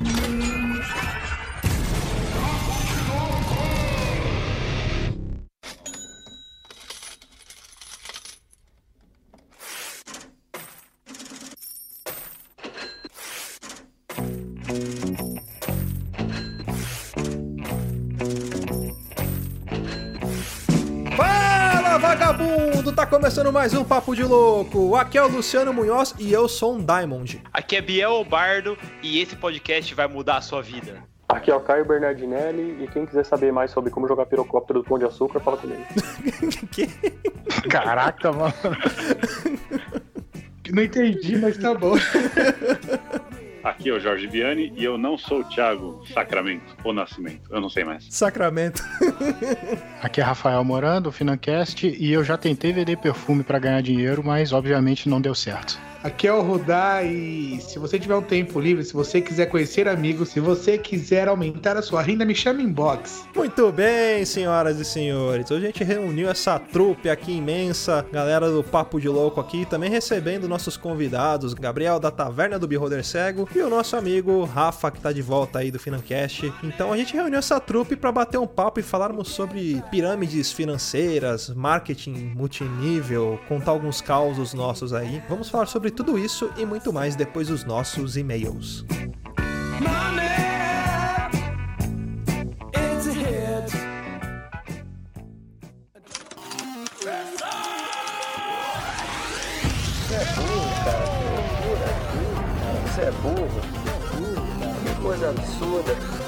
Thank you. Começando mais um Papo de Louco. Aqui é o Luciano Munhoz e eu sou um Diamond. Aqui é Biel Bardo e esse podcast vai mudar a sua vida. Aqui é o Caio Bernardinelli e quem quiser saber mais sobre como jogar pirocóptero do Pão de Açúcar, fala comigo. que? Caraca, mano. Não entendi, mas tá bom. Aqui é o Jorge Viani e eu não sou o Thiago Sacramento ou Nascimento, eu não sei mais. Sacramento. Aqui é Rafael Morando, Financast, e eu já tentei vender perfume para ganhar dinheiro, mas obviamente não deu certo. Aqui é o Rudá e se você tiver um tempo livre, se você quiser conhecer amigos, se você quiser aumentar a sua renda, me chama em box. Muito bem, senhoras e senhores. Hoje a gente reuniu essa trupe aqui imensa, galera do Papo de Louco aqui, também recebendo nossos convidados, Gabriel da Taverna do Beholder Cego e o nosso amigo Rafa, que tá de volta aí do Financast. Então a gente reuniu essa trupe para bater um papo e falarmos sobre pirâmides financeiras, marketing multinível, contar alguns causos nossos aí. Vamos falar sobre sobre tudo isso e muito mais depois dos nossos e-mails. Você é burro, cara. É burro. Que coisa absurda.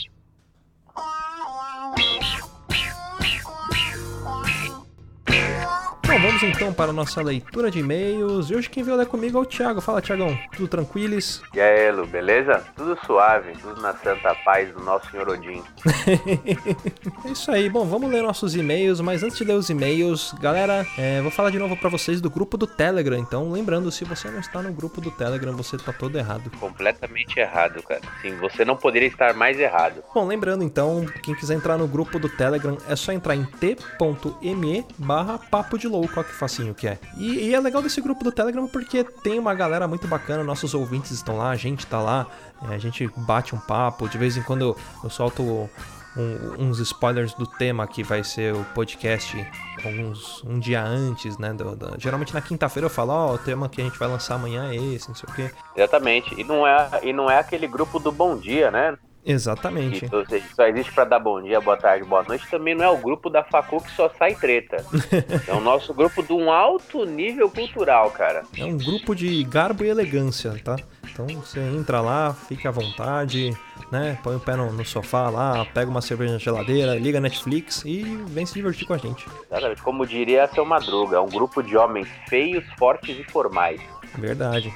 vamos então para a nossa leitura de e-mails. E hoje quem veio ler comigo é o Thiago. Fala, Thiagão. Tudo tranquilos? E aí, Lu, beleza? Tudo suave, tudo na santa paz do nosso senhor Odin. é isso aí. Bom, vamos ler nossos e-mails, mas antes de ler os e-mails, galera, é, vou falar de novo para vocês do grupo do Telegram. Então, lembrando, se você não está no grupo do Telegram, você tá todo errado. Completamente errado, cara. Sim, você não poderia estar mais errado. Bom, lembrando então, quem quiser entrar no grupo do Telegram, é só entrar em t.me barra papo de louco olha que facinho que é. E, e, é legal desse grupo do Telegram porque tem uma galera muito bacana, nossos ouvintes estão lá, a gente tá lá, é, a gente bate um papo, de vez em quando eu, eu solto um, uns spoilers do tema que vai ser o podcast alguns um dia antes, né? Do, do, geralmente na quinta-feira eu falo, ó, oh, o tema que a gente vai lançar amanhã é esse, não sei o quê. Exatamente. E não é, e não é aquele grupo do bom dia, né? Exatamente. ou seja, só existe para dar bom dia, boa tarde, boa noite. Também não é o grupo da Facu que só sai treta. é o nosso grupo de um alto nível cultural, cara. É um grupo de garbo e elegância, tá? Então você entra lá, fica à vontade, né? Põe o pé no, no sofá lá, pega uma cerveja na geladeira, liga Netflix e vem se divertir com a gente. Exatamente. Como diria seu Madruga, é um grupo de homens feios, fortes e formais. Verdade.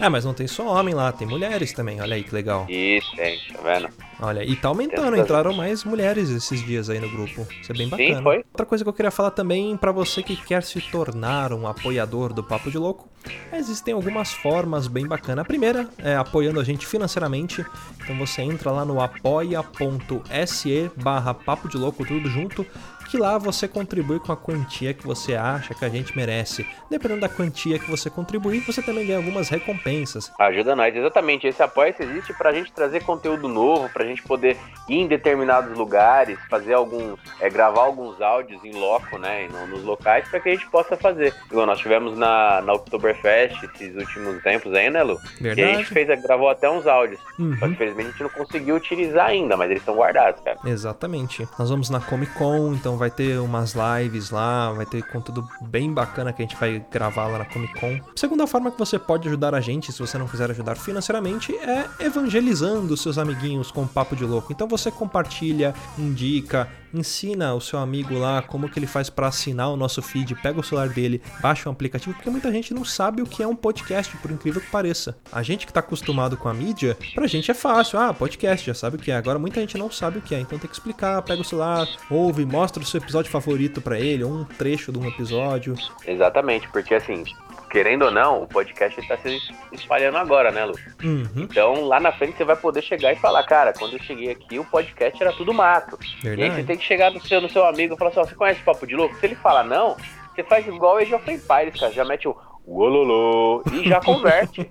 é, mas não tem só homem lá, tem mulheres também. Olha aí que legal. Isso, tem, tá vendo? Olha, e tá aumentando, entraram mais mulheres esses dias aí no grupo. Isso é bem bacana. Sim, foi. Outra coisa que eu queria falar também para você que quer se tornar um apoiador do Papo de Louco, existem algumas formas bem bacanas. A primeira é apoiando a gente financeiramente. Então você entra lá no apoia.se barra Papo de Louco, tudo junto que lá você contribui com a quantia que você acha que a gente merece. Dependendo da quantia que você contribuir, você também ganha algumas recompensas. Ajuda nós, exatamente. Esse apoio existe para a gente trazer conteúdo novo, para a gente poder ir em determinados lugares, fazer alguns, é, gravar alguns áudios em loco, né, nos locais, para que a gente possa fazer. Igual nós tivemos na, na Oktoberfest esses últimos tempos aí, né, Lu? Verdade. E a gente fez, gravou até uns áudios. Uhum. Só que infelizmente a gente não conseguiu utilizar ainda, mas eles estão guardados, cara. Exatamente. Nós vamos na Comic Con, então vai ter umas lives lá, vai ter conteúdo bem bacana que a gente vai gravar lá na Comic Con. Segunda forma que você pode ajudar a gente, se você não quiser ajudar financeiramente, é evangelizando seus amiguinhos com papo de louco. Então você compartilha, indica, ensina o seu amigo lá como que ele faz para assinar o nosso feed, pega o celular dele, baixa o aplicativo, porque muita gente não sabe o que é um podcast, por incrível que pareça. A gente que tá acostumado com a mídia, pra gente é fácil, ah, podcast, já sabe o que é. Agora muita gente não sabe o que é, então tem que explicar, pega o celular, ouve, mostra o seu episódio favorito para ele, ou um trecho de um episódio. Exatamente, porque assim, querendo ou não, o podcast está se espalhando agora, né, Lu? Uhum, Então lá na frente você vai poder chegar e falar, cara, quando eu cheguei aqui o podcast era tudo mato. E aí você verdade. tem que chegar no seu, no seu amigo e falar assim, ó, você conhece o Papo de Louco? Se ele falar não, você faz igual o Age of Empires, cara, já mete o Ololô e já converte.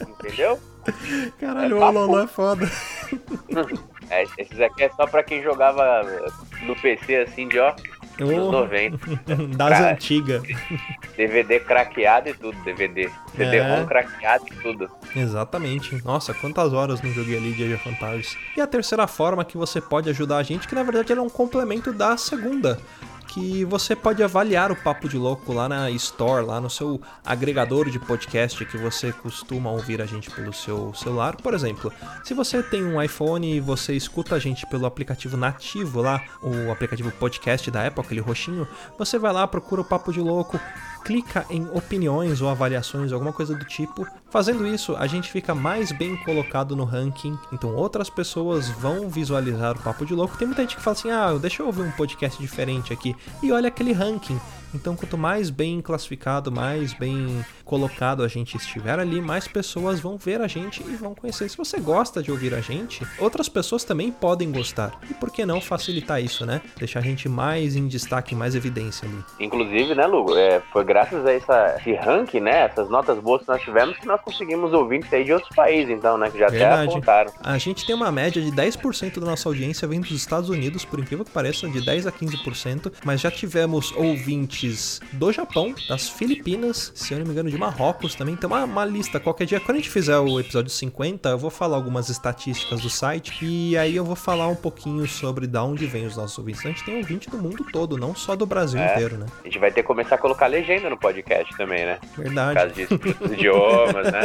Entendeu? Caralho, É o papo. Lolo é foda. É, esses aqui é só pra quem jogava no PC assim de ó, Oh, 90. das antigas. DVD craqueado e tudo, DVD. CD É. ROM craqueado e tudo. Exatamente. Nossa, quantas horas não joguei ali de Age of Empires. E a terceira forma que você pode ajudar a gente, que na verdade ela é um complemento da segunda. Que você pode avaliar o Papo de Louco lá na Store, lá no seu agregador de podcast que você costuma ouvir a gente pelo seu celular. Por exemplo, se você tem um iPhone e você escuta a gente pelo aplicativo nativo lá, o aplicativo podcast da Apple, aquele roxinho, você vai lá, procura o Papo de Louco, clica em opiniões ou avaliações, alguma coisa do tipo. Fazendo isso, a gente fica mais bem colocado no ranking, então outras pessoas vão visualizar o Papo de Louco. Tem muita gente que fala assim: ah, deixa eu ouvir um podcast diferente aqui, e olha aquele ranking. Então, quanto mais bem classificado, mais bem colocado a gente estiver ali, mais pessoas vão ver a gente e vão conhecer. Se você gosta de ouvir a gente, outras pessoas também podem gostar. E por que não facilitar isso, né? Deixar a gente mais em destaque, mais evidência ali. Inclusive, né, Lugo, é, foi graças a essa, esse ranking, né, essas notas boas que nós tivemos, que nós conseguimos ouvintes aí de outros países, então, né, que já Verdade. até apontaram. A gente tem uma média de 10% da nossa audiência vindo dos Estados Unidos, por incrível que pareça, de 10 a 15%, mas já tivemos ouvintes do Japão, das Filipinas, se eu não me engano, de Marrocos também. Tem uma, uma lista qualquer dia. Quando a gente fizer o episódio 50, eu vou falar algumas estatísticas do site e aí eu vou falar um pouquinho sobre da onde vem os nossos ouvintes. A gente tem ouvinte do mundo todo, não só do Brasil É. inteiro, né? A gente vai ter que começar a colocar legenda no podcast também, né? Por Verdade. causa disso, idiomas, né?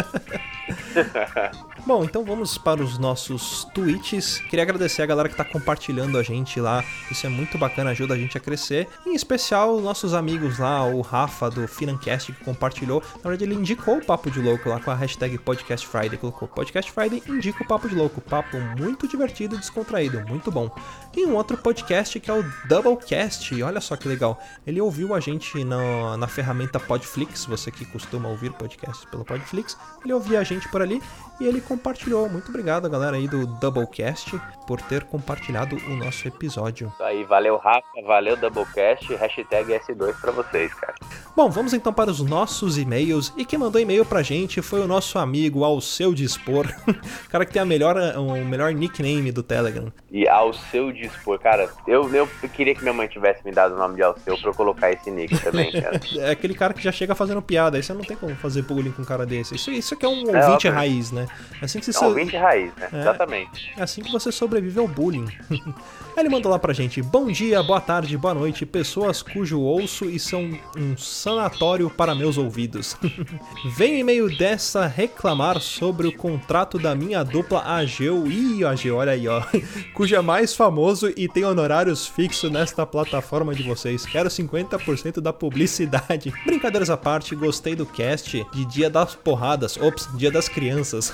Bom, então vamos para os nossos tweets. Queria agradecer a galera que tá compartilhando a gente lá. Isso é muito bacana, ajuda a gente a crescer. Em especial, nossos amigos lá, o Rafa do Financast que compartilhou. Na verdade, ele indicou o Papo de Louco lá com a hashtag Podcast Friday. Colocou Podcast Friday, indica o Papo de Louco. Papo muito divertido e descontraído, muito bom. E um outro podcast que é o Doublecast. Olha só que legal. Ele ouviu a gente na, na ferramenta Podflix, você que costuma ouvir podcasts pelo Podflix. Ele ouvia a gente por ali e ele compartilhou. Muito obrigado, galera aí do Doublecast, por ter compartilhado o nosso episódio. Isso aí, valeu Rafa, valeu Doublecast, hashtag S2 pra vocês, cara. Bom, vamos então para os nossos e-mails. E quem mandou e-mail pra gente foi o nosso amigo Ao Seu Dispor, o cara que tem a melhor, o melhor nickname do Telegram. E ao seu dispor, cara, eu, eu queria que minha mãe tivesse me dado o nome de Alceu pra eu colocar esse nick também, cara. É aquele cara que já chega fazendo piada, aí você não tem como fazer bullying com um cara desse. Isso, isso aqui é um É, ouvinte óbvio. raiz, né? É assim que você É um ouvinte raiz, né? É. Exatamente. É assim que você sobrevive ao bullying. Aí ele mandou lá pra gente: Bom dia, boa tarde, boa noite, pessoas cujo ouço e são um sanatório para meus ouvidos. Venho em meio dessa reclamar sobre o contrato da minha dupla Ageu. Ih, Ageu, olha aí, ó. Cujo é mais famoso e tem honorários fixos nesta plataforma de vocês. Quero 50% da publicidade. Brincadeiras à parte, gostei do cast de Dia das Porradas. Ops, Dia das Crianças.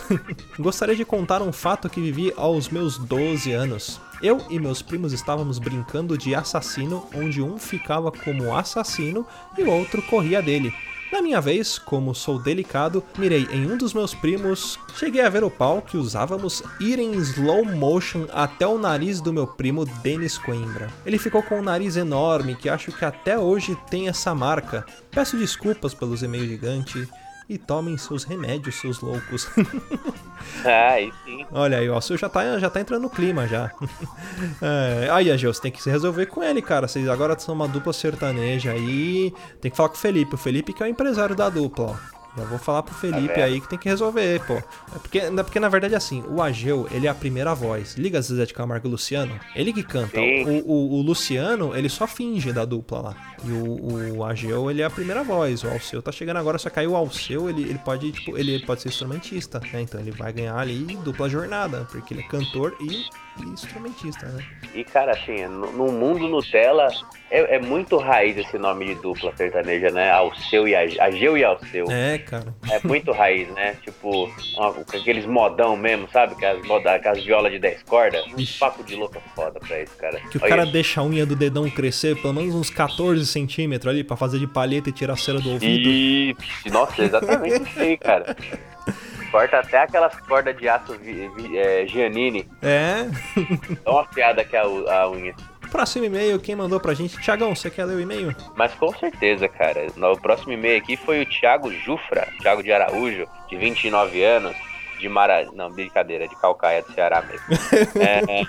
Gostaria de contar um fato que vivi aos meus 12 anos. Eu e meus primos estávamos brincando de assassino, onde um ficava como assassino e o outro corria dele. Na minha vez, como sou delicado, mirei em um dos meus primos, cheguei a ver o pau que usávamos ir em slow motion até o nariz do meu primo Denis Coimbra. Ele ficou com um nariz enorme que acho que até hoje tem essa marca. Peço desculpas pelos e-mails gigantes e tomem seus remédios, seus loucos. Ah, aí sim. Olha aí, ó, o seu já tá, já tá entrando no clima já. É, aí, Agil, você tem que se resolver com ele, cara. Vocês agora são uma dupla sertaneja aí. Tem que falar com o Felipe. O Felipe que é o empresário da dupla, ó. Já vou falar pro Felipe Tá aí que tem que resolver, pô. É porque, é porque na verdade assim, o Ageu, ele é a primeira voz. Liga Zezé de Camargo e o Luciano, ele que canta. O, o, o Luciano, ele só finge da dupla lá. E o, o Ageu, ele é a primeira voz. O Alceu tá chegando agora, só que aí o Alceu, ele, ele pode, tipo, ele pode ser instrumentista, né? Então ele vai ganhar ali dupla jornada, porque ele é cantor e instrumentista, né? E, cara, assim, no, no mundo Nutella, é, é muito raiz esse nome de dupla sertaneja, né? Alceu e Ag- Ageu e Alceu. É, cara. É muito raiz, né? Tipo, com aqueles modão mesmo, sabe? Com as, moda, com as violas de 10 cordas. Um Ixi. papo de louca foda pra isso, cara. Que o Olha cara isso. deixa a unha do dedão crescer pelo menos uns 14 centímetros ali pra fazer de palheta e tirar a cera do ouvido. E... Nossa, exatamente isso aí, cara. Corta até aquelas cordas de aço vi, vi- é, Giannini. É. Tão afiada que é a, u- a unha. Próximo e-mail, quem mandou pra gente? Tiagão, você quer ler o e-mail? Mas com certeza, cara. No próximo e-mail aqui foi o Thiago Jufra, Thiago de Araújo, de 29 anos, de Mara... Não, brincadeira, de Calcaia do Ceará mesmo. É, é,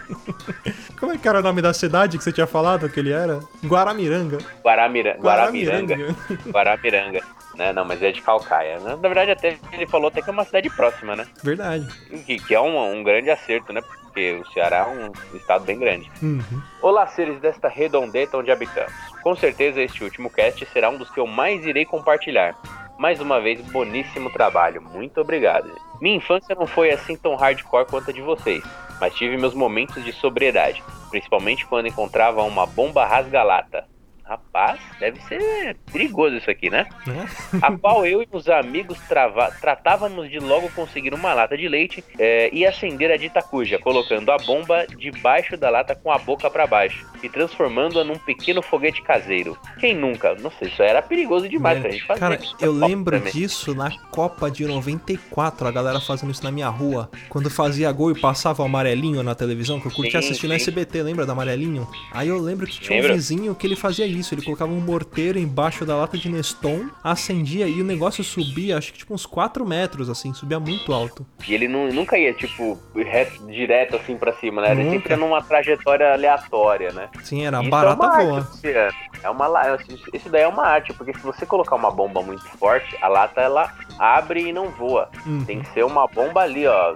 Como é que era o nome da cidade que você tinha falado que ele era? Guaramiranga. Guaramira... Guaramiranga. Guaramiranga. Guaramiranga. Né? Não, mas é de Calcaia. Na verdade, até ele falou até que é uma cidade próxima, né? Verdade. Que, que é um, um grande acerto, né? Porque o Ceará é um estado bem grande. Uhum. Olá, seres desta redondeta onde habitamos. Com certeza este último cast será um dos que eu mais irei compartilhar. Mais uma vez, boníssimo trabalho. Muito obrigado. Minha infância não foi assim tão hardcore quanto a de vocês, mas tive meus momentos de sobriedade, principalmente quando encontrava uma bomba rasga-lata. Rapaz, deve ser perigoso isso aqui, né? Né? a qual eu e os amigos trava- tratávamos de logo conseguir uma lata de leite eh, e acender a dita cuja, colocando a bomba debaixo da lata com a boca para baixo e transformando-a num pequeno foguete caseiro. Quem nunca? Nossa, isso era perigoso demais pra gente fazer. Cara, isso. eu lembro também. disso na Copa de 94, a galera fazendo isso na minha rua. Quando fazia gol e passava o amarelinho na televisão, que eu curtia Sim, assistir no sim. SBT, lembra do amarelinho? Aí eu lembro que tinha um Lembro. vizinho que ele fazia isso, ele colocava um morteiro embaixo da lata de Neston, acendia e o negócio subia, acho que tipo uns 4 metros, assim, subia muito alto. E ele nu- nunca ia, tipo, reto- direto assim pra cima, né? Ele Nunca. sempre ia numa trajetória aleatória, né? Sim, era Isso barata é uma voa. arte, Luciano. É uma la- isso daí é uma arte, porque se você colocar uma bomba muito forte, a lata ela abre e não voa. Uhum. Tem que ser uma bomba ali, ó,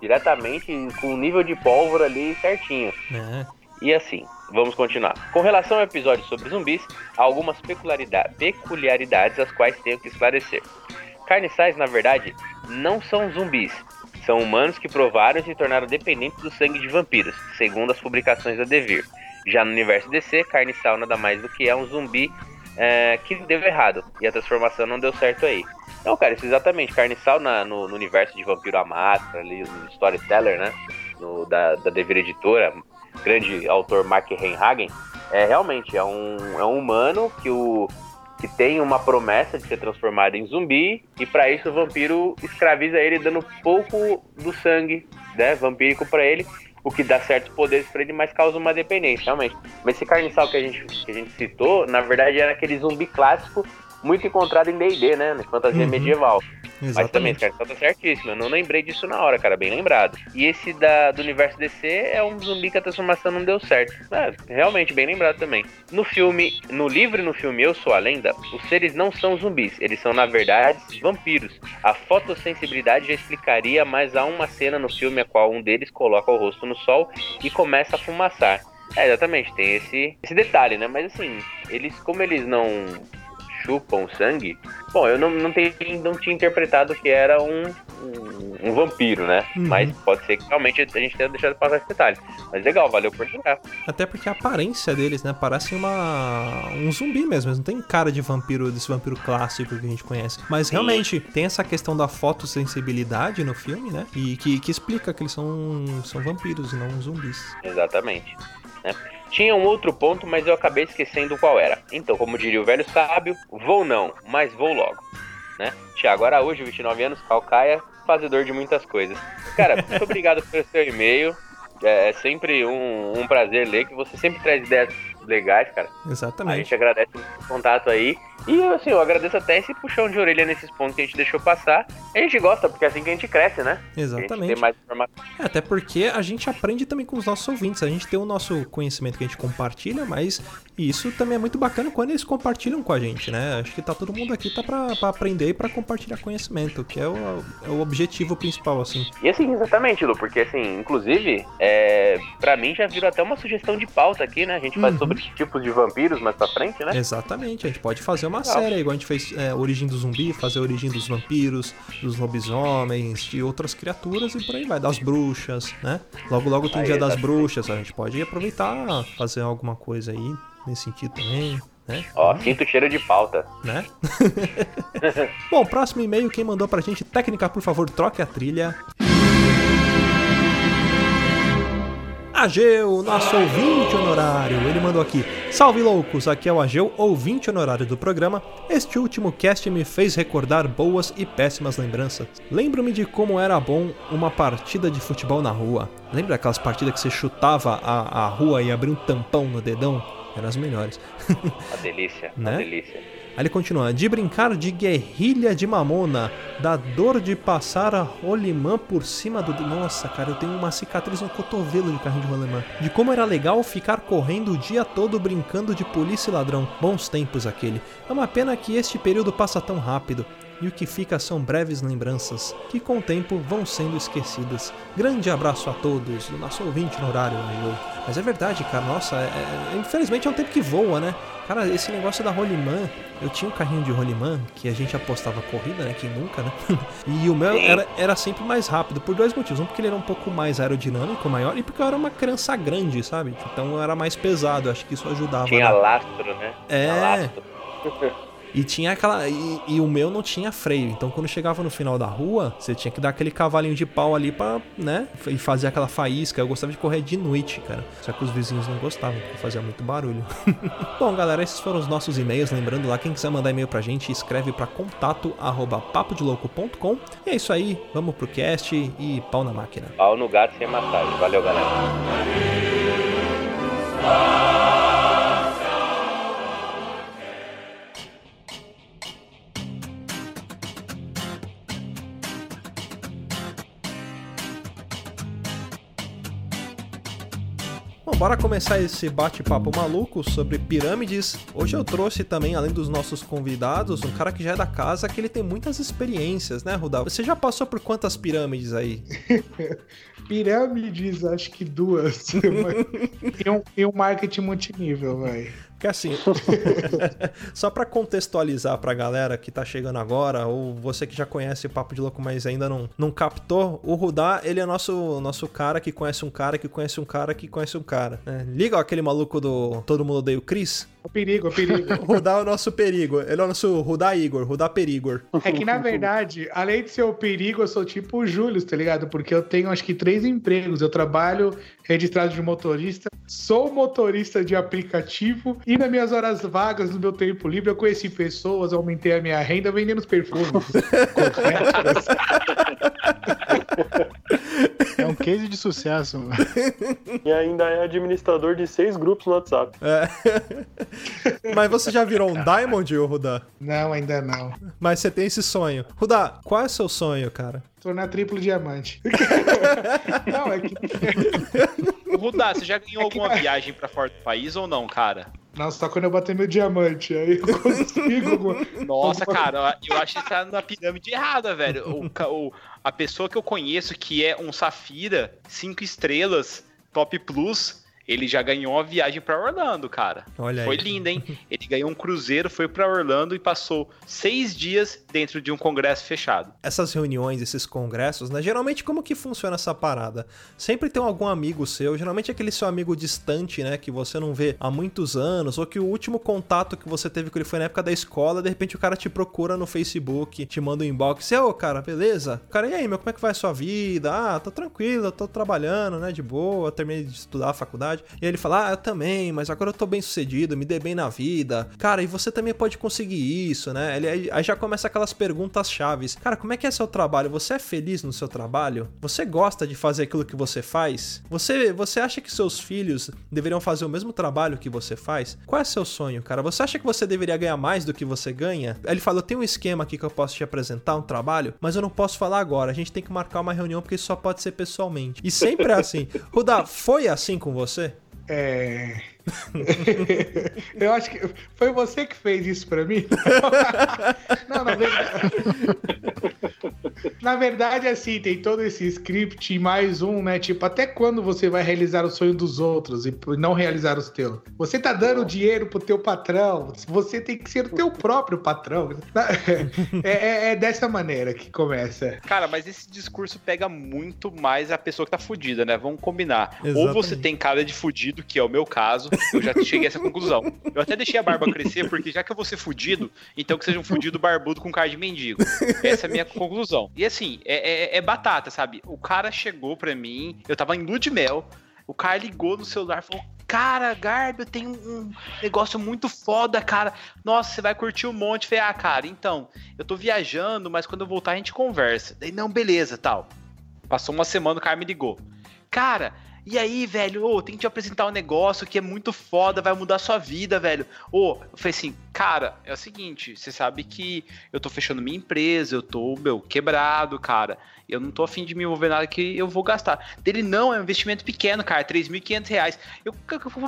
diretamente com o nível de pólvora ali certinho. É. E assim, vamos continuar. Com relação ao episódio sobre zumbis, há algumas peculiarida- peculiaridades as quais tenho que esclarecer. Carniçais, na verdade, não são zumbis. São humanos que provaram e se tornaram dependentes do sangue de vampiros, segundo as publicações da Devir. Já no universo DC, Carniçal nada mais do que é um zumbi é, que deu errado e a transformação não deu certo aí. Não, cara, isso é exatamente. Carniçal na- no, no universo de Vampiro à Máscara, ali, no Storyteller, né? No, da, da Devir Editora, grande autor Mark Reinhagen, é realmente é um, é um humano que, o, que tem uma promessa de ser transformado em zumbi e para isso o vampiro escraviza ele dando pouco do sangue né, vampírico para ele, o que dá certos poderes para ele, mas causa uma dependência, realmente. Mas esse carniçal que a gente, que a gente citou, na verdade era aquele zumbi clássico muito encontrado em D&D, né, na fantasia Uhum. medieval. Mas também, Exatamente. cara, tá certíssimo. Eu não lembrei disso na hora, cara, bem lembrado. E esse da, do universo DC é um zumbi que a transformação não deu certo. É, realmente, bem lembrado também. No filme, no livro e no filme Eu Sou a Lenda, os seres não são zumbis, eles são, na verdade, vampiros. A fotossensibilidade já explicaria, mas há uma cena no filme a qual um deles coloca o rosto no sol e começa a fumaçar. É, exatamente, tem esse, esse detalhe, né? Mas assim, eles, como eles não chupam sangue, bom, eu não, não, tenho, não tinha interpretado que era um, um, um vampiro, né? Uhum. Mas pode ser que realmente a gente tenha deixado passar esse detalhe. Mas legal, valeu por jogar. Até porque a aparência deles, né, parece uma um zumbi mesmo, eles não tem cara de vampiro, desse vampiro clássico que a gente conhece. Mas Sim. realmente tem essa questão da fotossensibilidade no filme, né? E que, que explica que eles são, são vampiros e não zumbis. Exatamente. né? Tinha um outro ponto, mas eu acabei esquecendo qual era. Então, como diria o velho sábio, vou não, mas vou logo. Né? Tiago Araújo, 29 anos, Calcaia, fazedor de muitas coisas. Cara, muito obrigado pelo seu e-mail. É é sempre um, um prazer ler, que você sempre traz ideias legais, cara. A Exatamente. gente agradece o contato aí. E assim, eu agradeço até esse puxão de orelha nesses pontos que a gente deixou passar. A gente gosta, porque é assim que a gente cresce, né? A gente Exatamente. tem mais informação. É, até porque a gente aprende também com os nossos ouvintes. A gente tem o nosso conhecimento que a gente compartilha, mas isso também é muito bacana quando eles compartilham com a gente, né? Acho que tá todo mundo aqui tá pra, pra aprender e pra compartilhar conhecimento, que é o, é o objetivo principal, assim. E assim, exatamente, Lu, porque assim, inclusive, é, pra mim já virou até uma sugestão de pauta aqui, né? A gente faz Uhum. sobre tipos de vampiros mais pra frente, né? Exatamente, a gente pode fazer uma Legal. série, igual a gente fez é, Origem do Zumbi, fazer a Origem dos Vampiros, dos lobisomens, de outras criaturas e por aí vai, das bruxas, né? Logo, logo tem Dia das tá Bruxas, a gente pode aproveitar, fazer alguma coisa aí nesse sentido também, né? Ó, sinto cheiro de pauta. né? Bom, próximo e-mail, quem mandou pra gente, técnica, por favor, troque a trilha. Ageu, nosso ouvinte honorário, ele mandou aqui. Salve loucos, aqui é o Ageu, ouvinte honorário do programa. Este último cast me fez recordar boas e péssimas lembranças. Lembro-me de como era bom uma partida de futebol na rua. Lembra aquelas partidas que você chutava a, a rua e abria um tampão no dedão? Eram as melhores. Uma delícia, uma Né? delícia. Ele continua: de brincar de guerrilha de mamona, da dor de passar a rolimã por cima do. Nossa, cara, eu tenho uma cicatriz no cotovelo de carrinho de rolimã. De como era legal ficar correndo o dia todo brincando de polícia e ladrão. Bons tempos aquele. É uma pena que este período passa tão rápido. E o que fica são breves lembranças, que com o tempo vão sendo esquecidas. Grande abraço a todos, do nosso ouvinte no horário, Ageu. Mas é verdade, cara, nossa, é- é- infelizmente é um tempo que voa, né? Cara, esse negócio da rolimã, eu tinha um carrinho de rolimã que a gente apostava corrida, né? Quem nunca, né? E o meu era, era sempre mais rápido, por dois motivos. Um, porque ele era um pouco mais aerodinâmico, maior, e porque eu era uma criança grande, sabe? Então eu era mais pesado, acho que isso ajudava. Tinha né? lastro, né? É. Tinha lastro. E tinha aquela. E, e o meu não tinha freio. Então quando chegava no final da rua, você tinha que dar aquele cavalinho de pau ali pra, né? E fazer aquela faísca. Eu gostava de correr de noite, cara. Só que os vizinhos não gostavam, porque fazia muito barulho. Bom, galera, esses foram os nossos e-mails. Lembrando lá, quem quiser mandar e-mail pra gente, escreve pra contato. E é isso aí, vamos pro cast e pau na máquina. Pau no gato sem massagem. Valeu, galera. Bora começar esse bate-papo maluco sobre pirâmides. Hoje eu trouxe também, além dos nossos convidados, um cara que já é da casa, que ele tem muitas experiências, né, Rudá? Você já passou por quantas pirâmides aí? Pirâmides, acho que duas. e, um, e um marketing multinível, vai. Porque assim, só pra contextualizar pra galera que tá chegando agora, ou você que já conhece o Papo de Louco, mas ainda não, não captou, o Rudá, ele é nosso, nosso cara que conhece um cara que conhece um cara que conhece um cara. né? Liga aquele maluco do Todo Mundo Odeia o Chris? O perigo, o perigo. Rudá é o nosso perigo. Ele é o nosso Rudá Igor, Rudá Perigor. É que, na verdade, além de ser o perigo, eu sou tipo o Júlio, tá ligado? Porque eu tenho, acho que, três empregos. Eu trabalho registrado de motorista, sou motorista de aplicativo e nas minhas horas vagas, no meu tempo livre, eu conheci pessoas, aumentei a minha renda vendendo os perfumes. É um case de sucesso. mano. E ainda é administrador de seis grupos no WhatsApp. Mas você já virou um Diamond, ô Rudá? não, ainda não. Mas você tem esse sonho. Rudá, qual é o seu sonho, cara? Tornar triplo diamante. não, é que. Rudá, você já ganhou É que- alguma viagem pra fora do país ou não, cara? Não, só quando eu bater meu diamante. Aí eu consigo. Nossa, cara, eu acho que tá na pirâmide errada, velho. O, o- a pessoa que eu conheço que é um Safira, cinco estrelas, top plus, ele já ganhou uma viagem pra Orlando, cara. Olha Foi aí. lindo, hein? Ele ganhou um cruzeiro, foi pra Orlando e passou seis dias dentro de um congresso fechado. Essas reuniões, esses congressos, né? Geralmente, como que funciona essa parada? Sempre tem algum amigo seu, geralmente aquele seu amigo distante, né? Que você não vê há muitos anos, ou que o último contato que você teve com ele foi na época da escola, de repente o cara te procura no Facebook, te manda um inbox, e ô, cara, beleza? Cara, e aí, meu, como é que vai a sua vida? Ah, tô tranquilo, tô trabalhando, né? De boa, terminei de estudar a faculdade. E aí ele fala, ah, eu também, mas agora eu tô bem sucedido, me dei bem na vida. Cara, e você também pode conseguir isso, né? Ele, aí- já começa aquelas perguntas chaves. Cara, como é que é seu trabalho? Você é feliz no seu trabalho? Você gosta de fazer aquilo que você faz? Você, você acha que seus filhos deveriam fazer o mesmo trabalho que você faz? Qual é seu sonho, cara? Você acha que você deveria ganhar mais do que você ganha? Ele fala, eu tenho um esquema aqui que eu posso te apresentar, um trabalho, mas eu não posso falar agora. A gente tem que marcar uma reunião porque isso só pode ser pessoalmente. E sempre é assim. Rudá, foi assim com você? É. Eu acho que foi você que fez isso pra mim. Não, na verdade. Na verdade, assim, tem todo esse script e mais um, né? Tipo, até quando você vai realizar o sonho dos outros e não realizar os teus? Você tá dando dinheiro pro teu patrão, você tem que ser o teu próprio patrão. É, é- é dessa maneira que começa. Cara, mas esse discurso pega muito mais a pessoa que tá fudida, né? Vamos combinar. Ou Exatamente. você tem cara de fudido, que é o meu caso, eu já cheguei a essa conclusão. Eu até deixei a barba crescer, porque já que eu vou ser fudido, então que seja um fudido barbudo com cara de mendigo. Essa é a minha conclusão. E assim, é, é- é batata, sabe? O cara chegou pra mim, eu tava em lua de mel, o cara ligou no celular e falou: Cara, Garbi, eu tenho um negócio muito foda, cara. Nossa, você vai curtir um monte. Falei, ah, cara, então, eu tô viajando, mas quando eu voltar a gente conversa. Daí, não, beleza, tal. Passou uma semana, o cara me ligou. Cara, e aí, velho? Ô, tem que te apresentar um negócio que é muito foda, vai mudar sua vida, velho. Ô, eu falei assim, cara, é o seguinte, você sabe que eu tô fechando minha empresa, eu tô, meu, quebrado, cara. Eu não tô afim de me envolver nada que eu vou gastar. Dele, não, é um investimento pequeno, cara, 3.500 reais. Eu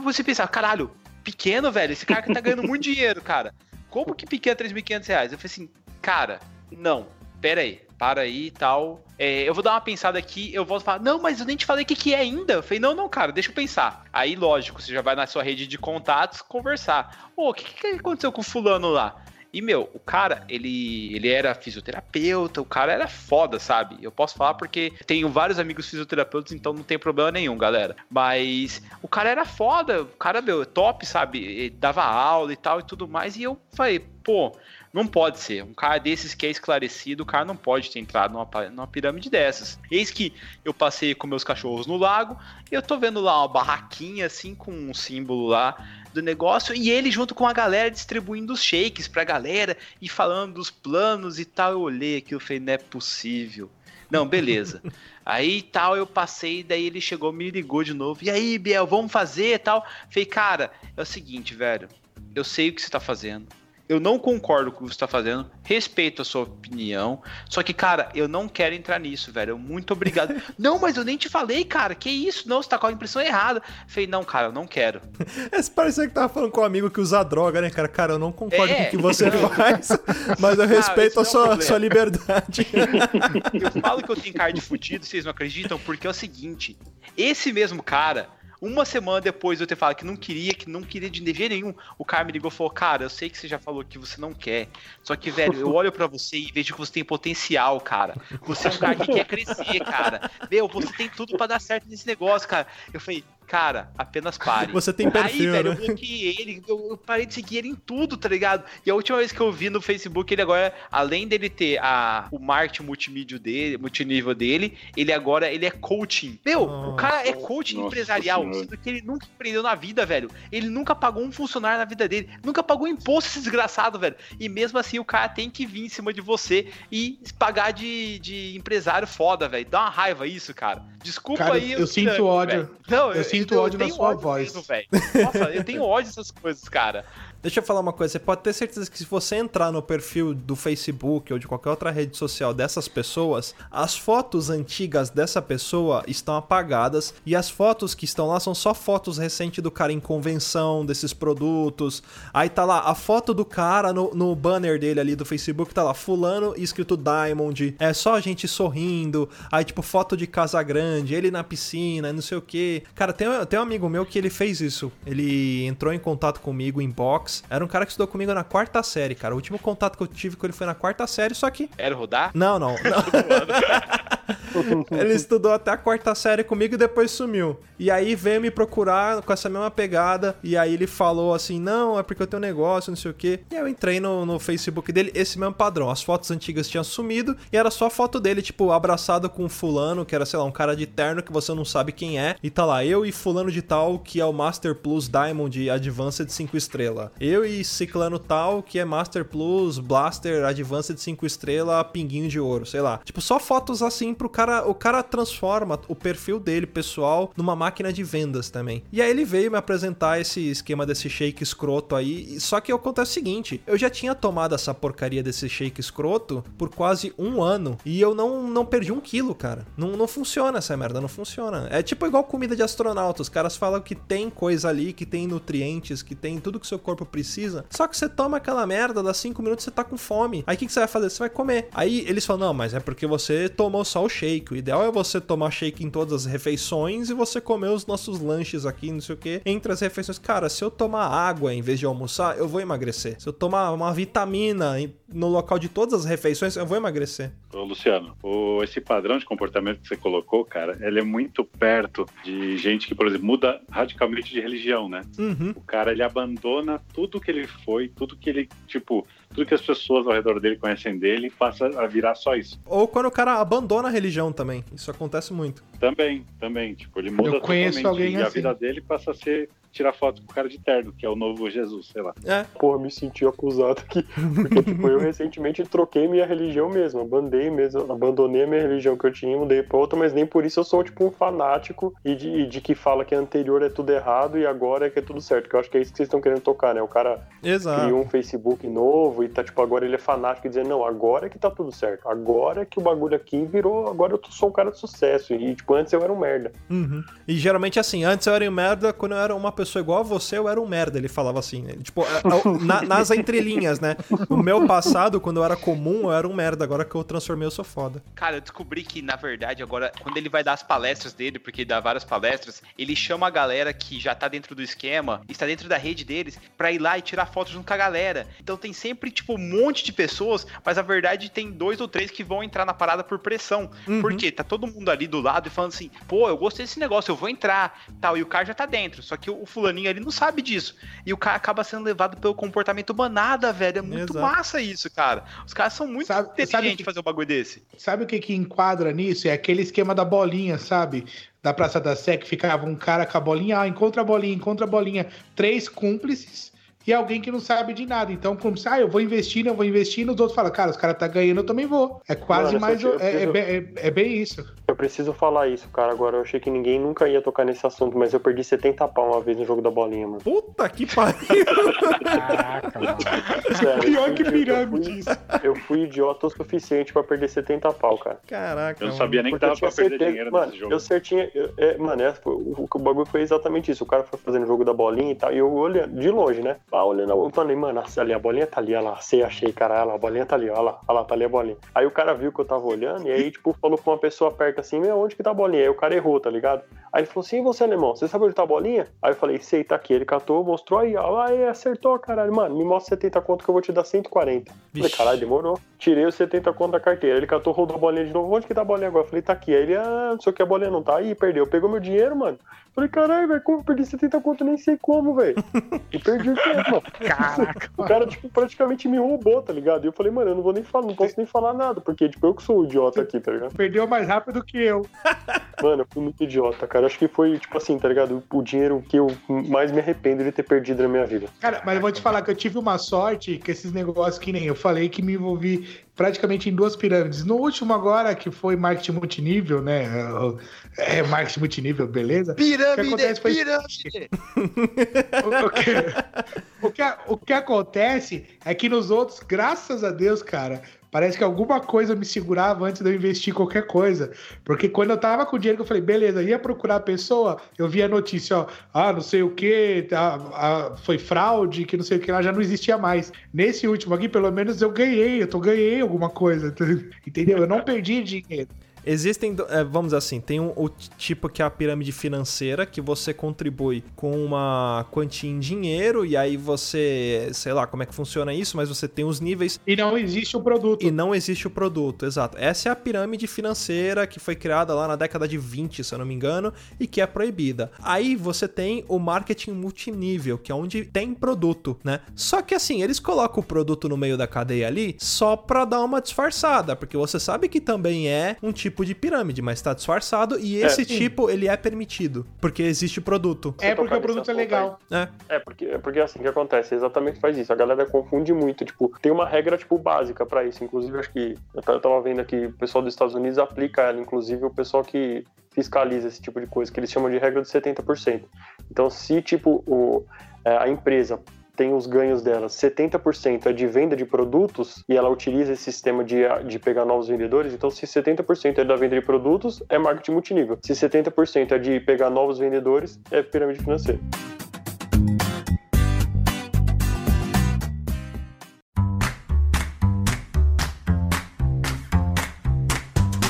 você pensar, caralho, pequeno, velho? Esse cara que tá ganhando muito dinheiro, cara. Como que pequeno é 3.500 reais? Eu falei assim, cara, não, pera aí, para aí e tal. É, eu vou dar uma pensada aqui, eu volto e falar, não, mas eu nem te falei o que, que é ainda. Eu falei, não, não, cara, deixa eu pensar. Aí, lógico, você já vai na sua rede de contatos conversar. Ô, o que, que aconteceu com fulano lá? E, meu, o cara, ele, ele era fisioterapeuta, o cara era foda, sabe? Eu posso falar porque tenho vários amigos fisioterapeutas, então não tem problema nenhum, galera. Mas o cara era foda, o cara, meu, é top, sabe? Ele dava aula e tal e tudo mais. E eu falei, pô, não pode ser. Um cara desses que é esclarecido, o cara não pode ter entrado numa, numa pirâmide dessas. Eis que eu passei com meus cachorros no lago e eu tô vendo lá uma barraquinha assim com um símbolo lá do negócio e ele junto com a galera distribuindo os shakes pra galera e falando dos planos e tal. Eu olhei aqui e falei, não é possível. Não, beleza. Aí tal, eu passei, daí ele chegou, me ligou de novo. E aí, Biel, vamos fazer e tal? Falei, cara, é o seguinte, velho. Eu sei o que você tá fazendo. Eu não concordo com o que você tá fazendo. Respeito a sua opinião. Só que, cara, eu não quero entrar nisso, velho. Muito obrigado. não, mas eu nem te falei, cara. Que isso? Não, você tá com a impressão errada. Falei, não, cara, eu não quero. Esse parecia que tava falando com um amigo que usa droga, né, cara? Cara, eu não concordo É. com o que você faz, mas eu respeito a não é sua, problema. sua liberdade. Eu falo que eu tenho cara de fudido, vocês não acreditam, porque é o seguinte: esse mesmo cara, uma semana depois de eu ter falado que não queria, que não queria de jeito nenhum, o cara me ligou e falou: Cara, eu sei que você já falou que você não quer. Só que, velho, eu olho pra você e vejo que você tem potencial, cara. Você é um cara que quer crescer, cara. Meu, você tem tudo pra dar certo nesse negócio, cara. Eu falei, cara, apenas pare. Você tem perfil, Aí, velho, né? eu bloqueei ele, eu, eu parei de seguir ele em tudo, tá ligado? E a última vez que eu vi no Facebook, ele agora, além dele ter a, o marketing multimídia dele, multinível dele, ele agora ele é coaching. Meu, o cara é coaching Nossa empresarial, Senhora. sendo que ele nunca empreendeu na vida, velho. Ele nunca pagou um funcionário na vida dele, nunca pagou imposto esse desgraçado, velho. E mesmo assim o cara tem que vir em cima de você e pagar de, de empresário foda, velho. Dá uma raiva isso, cara. Desculpa Cara, aí. eu os sinto ódio. velho. Não, Eu sinto ódio na sua voz. mesmo. Nossa, eu tenho ódio dessas coisas, cara. Deixa eu falar uma coisa, você pode ter certeza que se você entrar no perfil do Facebook ou de qualquer outra rede social dessas pessoas, as fotos antigas dessa pessoa estão apagadas e as fotos que estão lá são só fotos recentes do cara em convenção desses produtos. Aí tá lá a foto do cara no, no banner dele ali do Facebook, tá lá fulano e escrito Diamond, é só a gente sorrindo, aí tipo foto de casa grande, ele na piscina, não sei o que. Cara, tem, tem um amigo meu que ele fez isso. Ele entrou em contato comigo em Era um cara que estudou comigo na quarta série, cara. O último contato que eu tive com ele foi na quarta série, só que. Era rodar? Não, não. não. ele estudou até a quarta série comigo e depois sumiu. E aí veio me procurar com essa mesma pegada. E aí ele falou assim: Não, é porque eu tenho um negócio, não sei o que. E eu entrei no, no Facebook dele, esse mesmo padrão. As fotos antigas tinham sumido e era só a foto dele, tipo, abraçado com fulano, que era, sei lá, um cara de terno que você não sabe quem é. E tá lá, eu e fulano de tal, que é o Master Plus Diamond Advanced 5 estrela. Eu e ciclano tal, que é Master Plus Blaster Advanced 5 estrela, pinguinho de ouro, sei lá. Tipo, só fotos assim, pro cara, o cara transforma o perfil dele pessoal numa máquina de vendas também. E aí ele veio me apresentar esse esquema desse shake escroto aí, só que acontece o seguinte, eu já tinha tomado essa porcaria desse shake escroto por quase um ano e eu não, não perdi um quilo, cara. Não, não funciona essa merda, não funciona. É tipo igual comida de astronauta, os caras falam que tem coisa ali, que tem nutrientes, que tem tudo que seu corpo precisa, só que você toma aquela merda, dá 5 minutos você tá com fome. Aí o que, que você vai fazer? Você vai comer. Aí eles falam, não, mas é porque você tomou só o shake. O ideal é você tomar shake em todas as refeições e você comer os nossos lanches aqui, não sei o que, entre as refeições. Cara, se eu tomar água em vez de almoçar, eu vou emagrecer. Se eu tomar uma vitamina no local de todas as refeições, eu vou emagrecer. Ô, Luciano, o, esse padrão de comportamento que você colocou, cara, ele é muito perto de gente que, por exemplo, muda radicalmente de religião, né? Uhum. O cara, ele abandona tudo que ele foi, tudo que ele, tipo, tudo que as pessoas ao redor dele conhecem dele passa a virar só isso. Ou quando o cara abandona a religião também. Isso acontece muito. Também, também. Tipo, ele muda Eu conheço totalmente alguém e a assim. vida dele passa a ser tirar foto com o cara de terno, que é o novo Jesus, sei lá. É, Porra, me senti acusado aqui. Porque, tipo, eu recentemente troquei minha religião mesmo. Abandonei mesmo, abandonei a minha religião que eu tinha, mudei pra outra, mas nem por isso eu sou, tipo, um fanático e de, e de que fala que a anterior é tudo errado e agora é que é tudo certo. Que eu acho que é isso que vocês estão querendo tocar, né? O cara exato. criou um Facebook novo e tá, tipo, agora ele é fanático e dizendo, não, agora é que tá tudo certo. Agora é que o bagulho aqui virou, agora eu sou um cara de sucesso. E, tipo, antes eu era um merda. Uhum. E geralmente assim, antes eu era um merda, quando eu era uma pessoa igual a você, eu era um merda, ele falava assim, né? Tipo, é, é, na- nas entrelinhas, né? O meu passado, quando eu era comum, eu era um merda, agora que eu transformei, eu sou foda. Cara, eu descobri que, na verdade, agora, quando ele vai dar as palestras dele, porque ele dá várias palestras, ele chama a galera que já tá dentro do esquema, está dentro da rede deles, pra ir lá e tirar fotos junto com a galera. Então tem sempre, tipo, um monte de pessoas, mas na verdade tem dois ou três que vão entrar na parada por pressão. Uhum. Porque tá todo mundo ali do lado e falando assim, pô, eu gostei desse negócio, eu vou entrar, tal, e o cara já tá dentro. Só que o fulaninho ali não sabe disso. E o cara acaba sendo levado pelo comportamento manada, velho. É muito Exato. massa isso, cara. Os caras são muito Sabe- inteligentes sabe que- fazer um bagulho desse. Sabe o que que enquadra nisso? É aquele esquema da bolinha, sabe? Da Praça da Sé, que ficava um cara com a bolinha, ah, encontra a bolinha, encontra a bolinha. Três cúmplices e alguém que não sabe de nada. Então, como se, ah, eu vou investindo, eu vou investindo, os outros falam, cara, os caras tá ganhando, eu também vou. É quase Mano, mais. eu É, é, preciso- bem- é- é bem isso. Eu preciso falar isso, cara. Agora eu achei que ninguém nunca ia tocar nesse assunto, mas eu perdi 70 pau uma vez no jogo da bolinha, mano. Puta que pariu! Caraca, mano. Sério, Pior eu que fui- pirâmide eu isso. fui- Eu fui idiota o suficiente pra perder 70 pau, cara. Caraca, Eu não mano. sabia nem que dava pra tinha perder certeza- dinheiro mano, nesse jogo. Eu certinha, eu- é, mano, é, foi- o, o bagulho foi exatamente isso. O cara foi fazendo o jogo da bolinha e tal, e eu olhando, de longe, né? Ah, olhando, eu falei, mano, ali, a bolinha tá ali, olha lá, sei, achei, cara, olha lá, a bolinha tá ali, olha lá, olha lá, tá ali a bolinha. Aí o cara viu que eu tava olhando, e aí, tipo, falou pra uma pessoa perto assim, meu, onde que tá a bolinha? Aí o cara errou, tá ligado? Aí ele falou assim, e você, alemão, você sabe onde tá a bolinha? Aí eu falei, sei, tá aqui. Ele catou, mostrou aí, ó, aí acertou, caralho. Mano, me mostra 70 conto que eu vou te dar 140. Falei, Vixe. caralho, demorou. Tirei os 70 conto da carteira. Ele catou, rodou a bolinha de novo. Onde que tá a bolinha agora? Eu falei, tá aqui. Aí ele, ah, não sei o que, a bolinha não tá aí, perdeu. Pegou meu dinheiro, mano. Falei, caralho, velho, como eu perdi 70 conto? Nem sei como, velho. E perdi o tempo, mano. Caraca, O cara, tipo, praticamente me roubou, tá ligado? E eu falei, mano, eu não vou nem falar, não posso nem falar nada, porque, tipo, eu que sou o idiota aqui, tá ligado? Perdeu mais rápido que eu. Mano, eu fui muito idiota, cara. Acho que foi, tipo assim, tá ligado? O dinheiro que eu mais me arrependo de ter perdido na minha vida. Cara, mas eu vou te falar que eu tive uma sorte que esses negócios que nem eu falei que me envolvi praticamente em duas pirâmides. No último agora, que foi marketing multinível, né? É, marketing multinível, beleza? Pirâmide, O foi- pirâmide! O que, o, que, o que acontece é que nos outros, graças a Deus, cara, parece que alguma coisa me segurava antes de eu investir qualquer coisa. Porque quando eu tava com o dinheiro eu falei, beleza, ia procurar a pessoa, eu vi a notícia, ó, ah, não sei o que, foi fraude, que não sei o que lá, já não existia mais. Nesse último aqui, pelo menos eu ganhei, eu tô ganhei alguma coisa, entendeu? Eu não perdi dinheiro. Existem, é, vamos dizer assim, tem um, o tipo que é a pirâmide financeira, que você contribui com uma quantia em dinheiro, e aí você, sei lá como é que funciona isso, mas você tem os níveis E não existe o produto. e não existe o produto, exato. Essa é a pirâmide financeira que foi criada lá na década de 20, se eu não me engano, e que é proibida. Aí você tem o marketing multinível, que é onde tem produto, né? Só que assim, eles colocam o produto no meio da cadeia ali só pra dar uma disfarçada, porque você sabe que também é um tipo tipo de pirâmide, mas tá disfarçado e esse sim. tipo ele é permitido, porque existe produto. É porque o produto é nesse legal. É. É, porque, é porque assim que acontece, exatamente faz isso. A galera confunde muito, tipo, tem uma regra, tipo, básica pra isso. Inclusive, acho que eu ta- eu tava vendo aqui, o pessoal dos Estados Unidos aplica ela, inclusive o pessoal que fiscaliza esse tipo de coisa, que eles chamam de regra de 70%. Então, se, tipo, o, é, a empresa tem os ganhos dela, 70% é de venda de produtos e ela utiliza esse sistema de, de pegar novos vendedores, então se 70% é da venda de produtos, é marketing multinível. Se 70% é de pegar novos vendedores, é pirâmide financeira.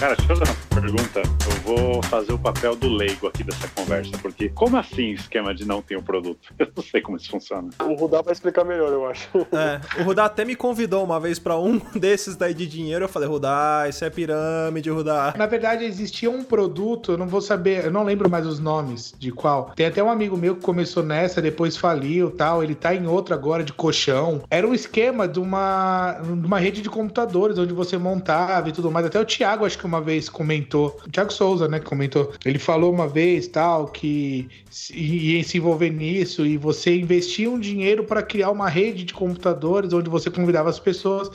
Cara, deixa eu fazer uma pergunta. Eu vou fazer o papel do leigo aqui dessa conversa, porque como assim esquema de não ter um produto? Eu não sei como isso funciona. O Rudá vai explicar melhor, eu acho. É, o Rudá até me convidou uma vez pra um desses daí de dinheiro. Eu falei, Rudá, isso é pirâmide, Rudá. Na verdade, existia um produto, eu não vou saber, eu não lembro mais os nomes de qual. Tem até um amigo meu que começou nessa, depois faliu tal. Ele tá em outro agora de colchão. Era um esquema de uma, de uma rede de computadores onde você montava e tudo mais. Até o Thiago, acho que uma vez comentou. O Thiago Souza, né, comentou. Ele falou uma vez tal que ia se envolver nisso e você investia um dinheiro para criar uma rede de computadores onde você convidava as pessoas.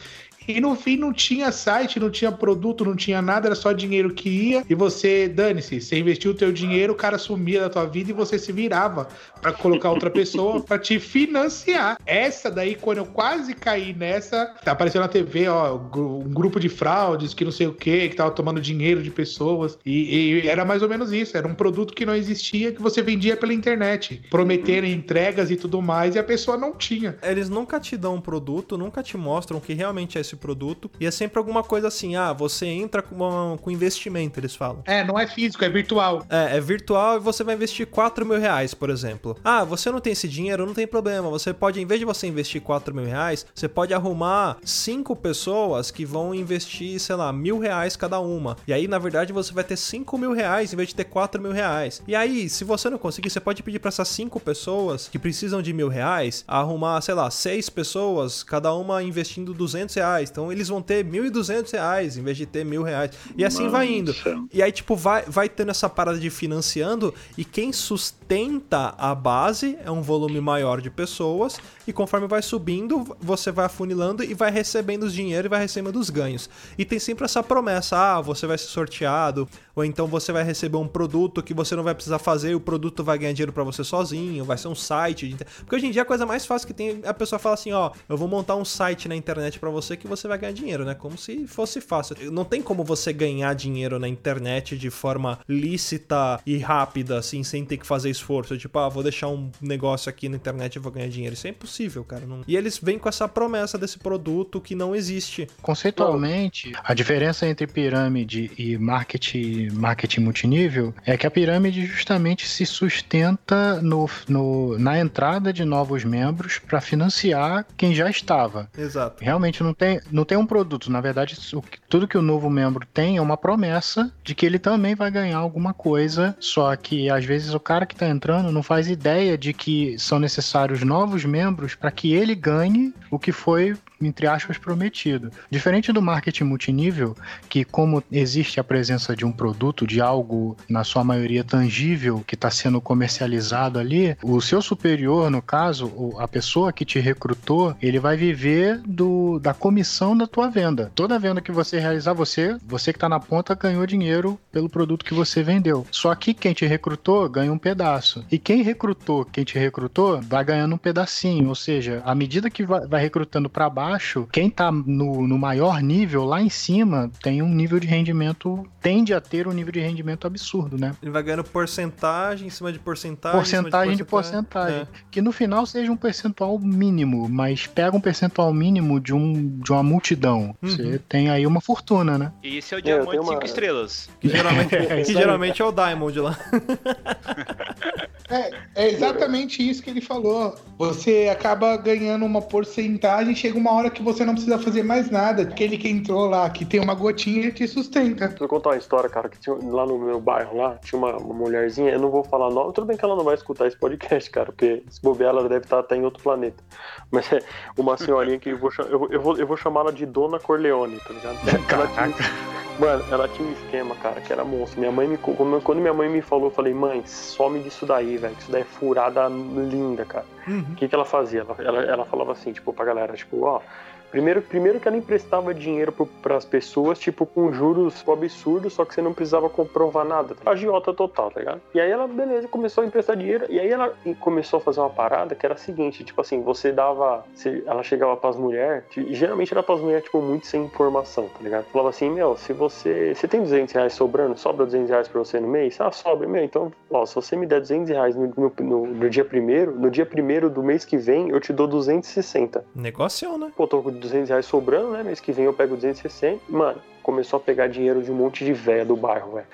E no fim não tinha site, não tinha produto, não tinha nada, era só dinheiro que ia. E você, dane-se, você investiu o teu dinheiro, o cara sumia da tua vida e você se virava pra colocar outra pessoa pra te financiar. Essa daí, quando eu quase caí nessa, tá aparecendo na TV, ó, um grupo de fraudes que não sei o que, que tava tomando dinheiro de pessoas. E, e era mais ou menos isso, era um produto que não existia, que você vendia pela internet, prometendo entregas e tudo mais, e a pessoa não tinha. Eles nunca te dão um produto, nunca te mostram que realmente é esse produto. E é sempre alguma coisa assim, ah, você entra com, uma- com investimento, eles falam. É, não é físico, é virtual. É, é virtual e você vai investir 4 mil reais, por exemplo. Ah, você não tem esse dinheiro, não tem problema. Você pode, em vez de você investir 4 mil reais, você pode arrumar cinco pessoas que vão investir, sei lá, mil reais cada uma. E aí, na verdade, você vai ter 5 mil reais em vez de ter 4 mil reais. E aí, se você não conseguir, você pode pedir para essas cinco pessoas que precisam de mil reais arrumar, sei lá, seis pessoas, cada uma investindo 200 reais. Então, eles vão ter 1.200 reais em vez de ter mil reais. E assim Mano vai do indo. E aí, tipo, vai, vai tendo essa parada de financiando e quem sustenta a base é um volume maior de pessoas e conforme vai subindo, você vai afunilando e vai recebendo os dinheiro e vai recebendo os ganhos. E tem sempre essa promessa, ah, você vai ser sorteado, ou então você vai receber um produto que você não vai precisar fazer e o produto vai ganhar dinheiro pra você sozinho, vai ser um site. Porque hoje em dia a coisa mais fácil que tem a pessoa fala assim, ó, eu vou montar um site na internet pra você que você vai ganhar dinheiro, né? Como se fosse fácil. Não tem como você ganhar dinheiro na internet de forma lícita e rápida, assim, sem ter que fazer esforço. Tipo, ah, vou deixar um negócio aqui na internet e vou ganhar dinheiro. Isso é impossível, cara. Não- E eles vêm com essa promessa desse produto que não existe. Conceitualmente, a diferença entre pirâmide e marketing, marketing multinível é que a pirâmide justamente se sustenta no, no- na entrada de novos membros para financiar quem já estava. Exato. Realmente não tem, não tem um produto. Na verdade, o tudo que o novo membro tem é uma promessa de que ele também vai ganhar alguma coisa. Só que às vezes o cara que está entrando não faz ideia de que são necessários novos membros para que ele ganhe o que foi entre aspas, prometido. Diferente do marketing multinível, que como existe a presença de um produto, de algo, na sua maioria tangível, que está sendo comercializado ali, o seu superior, no caso, a pessoa que te recrutou, ele vai viver do, da comissão da tua venda. Toda venda que você realizar, você, você que está na ponta, ganhou dinheiro pelo produto que você vendeu. Só que quem te recrutou ganha um pedaço. E quem recrutou, quem te recrutou, vai ganhando um pedacinho. Ou seja, à medida que vai recrutando para baixo, quem tá no, no maior nível, lá em cima, tem um nível de rendimento, tende a ter um nível de rendimento absurdo, né? Ele vai ganhando porcentagem em cima de porcentagem. em cima Porcentagem de porcentagem. É. Que no final seja um percentual mínimo, mas pega um percentual mínimo de, um, de uma multidão. Uhum. Você tem aí uma fortuna, né? E esse é o eu diamante 5 uma- estrelas. Que geralmente, É que geralmente é o Diamond lá. É, é exatamente isso que ele falou. Você acaba ganhando uma porcentagem, chega uma hora que você não precisa fazer mais nada. Aquele que entrou lá, que tem uma gotinha, te sustenta. Deixa eu contar uma história, cara, que tinha, lá no meu bairro lá, tinha uma, uma mulherzinha, eu não vou falar nome, tudo bem que ela não vai escutar esse podcast, cara, porque se bobear ela deve estar até em outro planeta. Mas é uma senhorinha que eu vou, eu, vou- eu vou, eu vou chamar ela de Dona Corleone, tá ligado? Ela tinha, Mano, ela tinha um esquema, cara, que era monstro. Minha mãe me. Quando minha mãe me falou, eu falei, mãe, some disso daí, velho. Isso daí é furada linda, cara. Uhum. O que, que ela fazia? Ela, ela, ela falava assim, tipo, pra galera, tipo, ó. Primeiro, primeiro que ela emprestava dinheiro para as pessoas, tipo, com juros absurdos, só que você não precisava comprovar nada. Tá? Agiota total, tá ligado? E aí ela, beleza, começou a emprestar dinheiro. E aí ela começou a fazer uma parada que era a seguinte, tipo assim, você dava. Você, ela chegava pras mulheres, geralmente era pras mulheres, tipo, muito sem informação, tá ligado? Falava assim, meu, se você. Você tem 200 reais sobrando, sobra 200 reais pra você no mês? Ah, sobra, meu. Então, ó, se você me der 200 reais no, no, no, no dia primeiro, no dia primeiro do mês que vem, eu te dou 260. Negócio, né? Pô, tô com 200 reais sobrando, né? Mês que vem eu pego 260. Mano, começou a pegar dinheiro de um monte de véia do bairro, velho.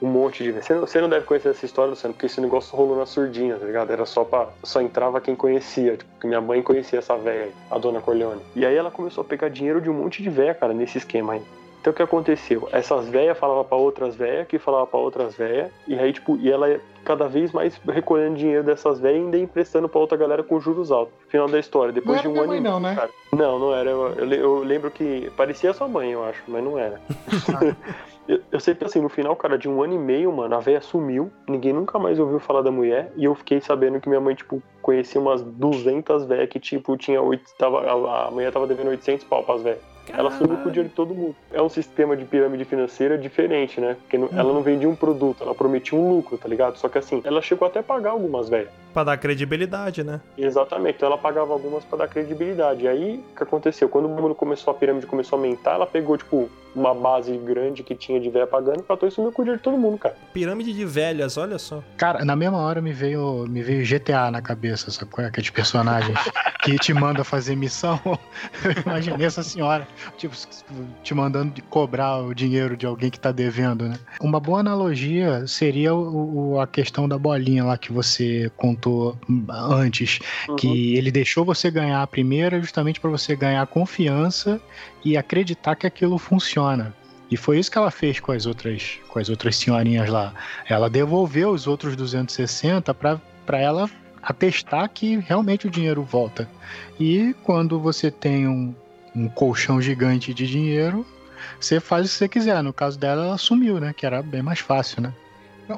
Um monte de véia. Você não, não deve conhecer essa história, Luciano, porque esse negócio rolou na surdinha, tá ligado? Era só pra. Só entrava quem conhecia. Tipo, minha mãe conhecia essa véia a dona Corleone. E aí ela começou a pegar dinheiro de um monte de véia, cara, nesse esquema aí. Então o que aconteceu? Essas véias falavam para outras véias, que falavam para outras véias, e aí, tipo, e ela cada vez mais recolhendo dinheiro dessas véias e ainda emprestando pra outra galera com juros altos. Final da história, depois Não de um ano. e mãe, meio, não, né? cara. Não, não era. Eu, eu, eu lembro que. Parecia sua mãe, eu acho, mas não era. eu, eu sei que assim, no final, cara, de um ano e meio, mano, a véia sumiu, ninguém nunca mais ouviu falar da mulher, e eu fiquei sabendo que minha mãe, tipo, conhecia umas 200 véias que, tipo, tinha oito, tava, a, a mulher tava devendo 800 pau pras Ela sumiu com o dinheiro de todo mundo. É um sistema de pirâmide financeira diferente, né? Porque ela não vendia um produto, ela prometia um lucro, tá ligado? Só que assim, ela chegou até a pagar algumas velhas. Pra dar credibilidade, né? Exatamente, então ela pagava algumas pra dar credibilidade. E aí, o que aconteceu? Quando o mundo começou, a pirâmide começou a aumentar, ela pegou, tipo, uma base grande que tinha de véia pagando, catou e sumiu com o dinheiro de todo mundo, cara. Pirâmide de velhas, olha só. Cara, na mesma hora me veio, me veio GTA na cabeça, sabe qual é? Aqueles personagens que te manda fazer missão. Eu imaginei essa senhora, tipo, te mandando de cobrar o dinheiro de alguém que tá devendo, né? Uma boa analogia seria o, o- a questão da bolinha lá que você contou antes, Uhum. que ele deixou você ganhar a primeira justamente para você ganhar confiança e acreditar que aquilo funciona. E foi isso que ela fez com as outras, com as outras senhorinhas lá. Ela devolveu os outros 260 para ela atestar que realmente o dinheiro volta. E quando você tem um, um colchão gigante de dinheiro, você faz o que você quiser. No caso dela, ela sumiu, né? Que era bem mais fácil, né?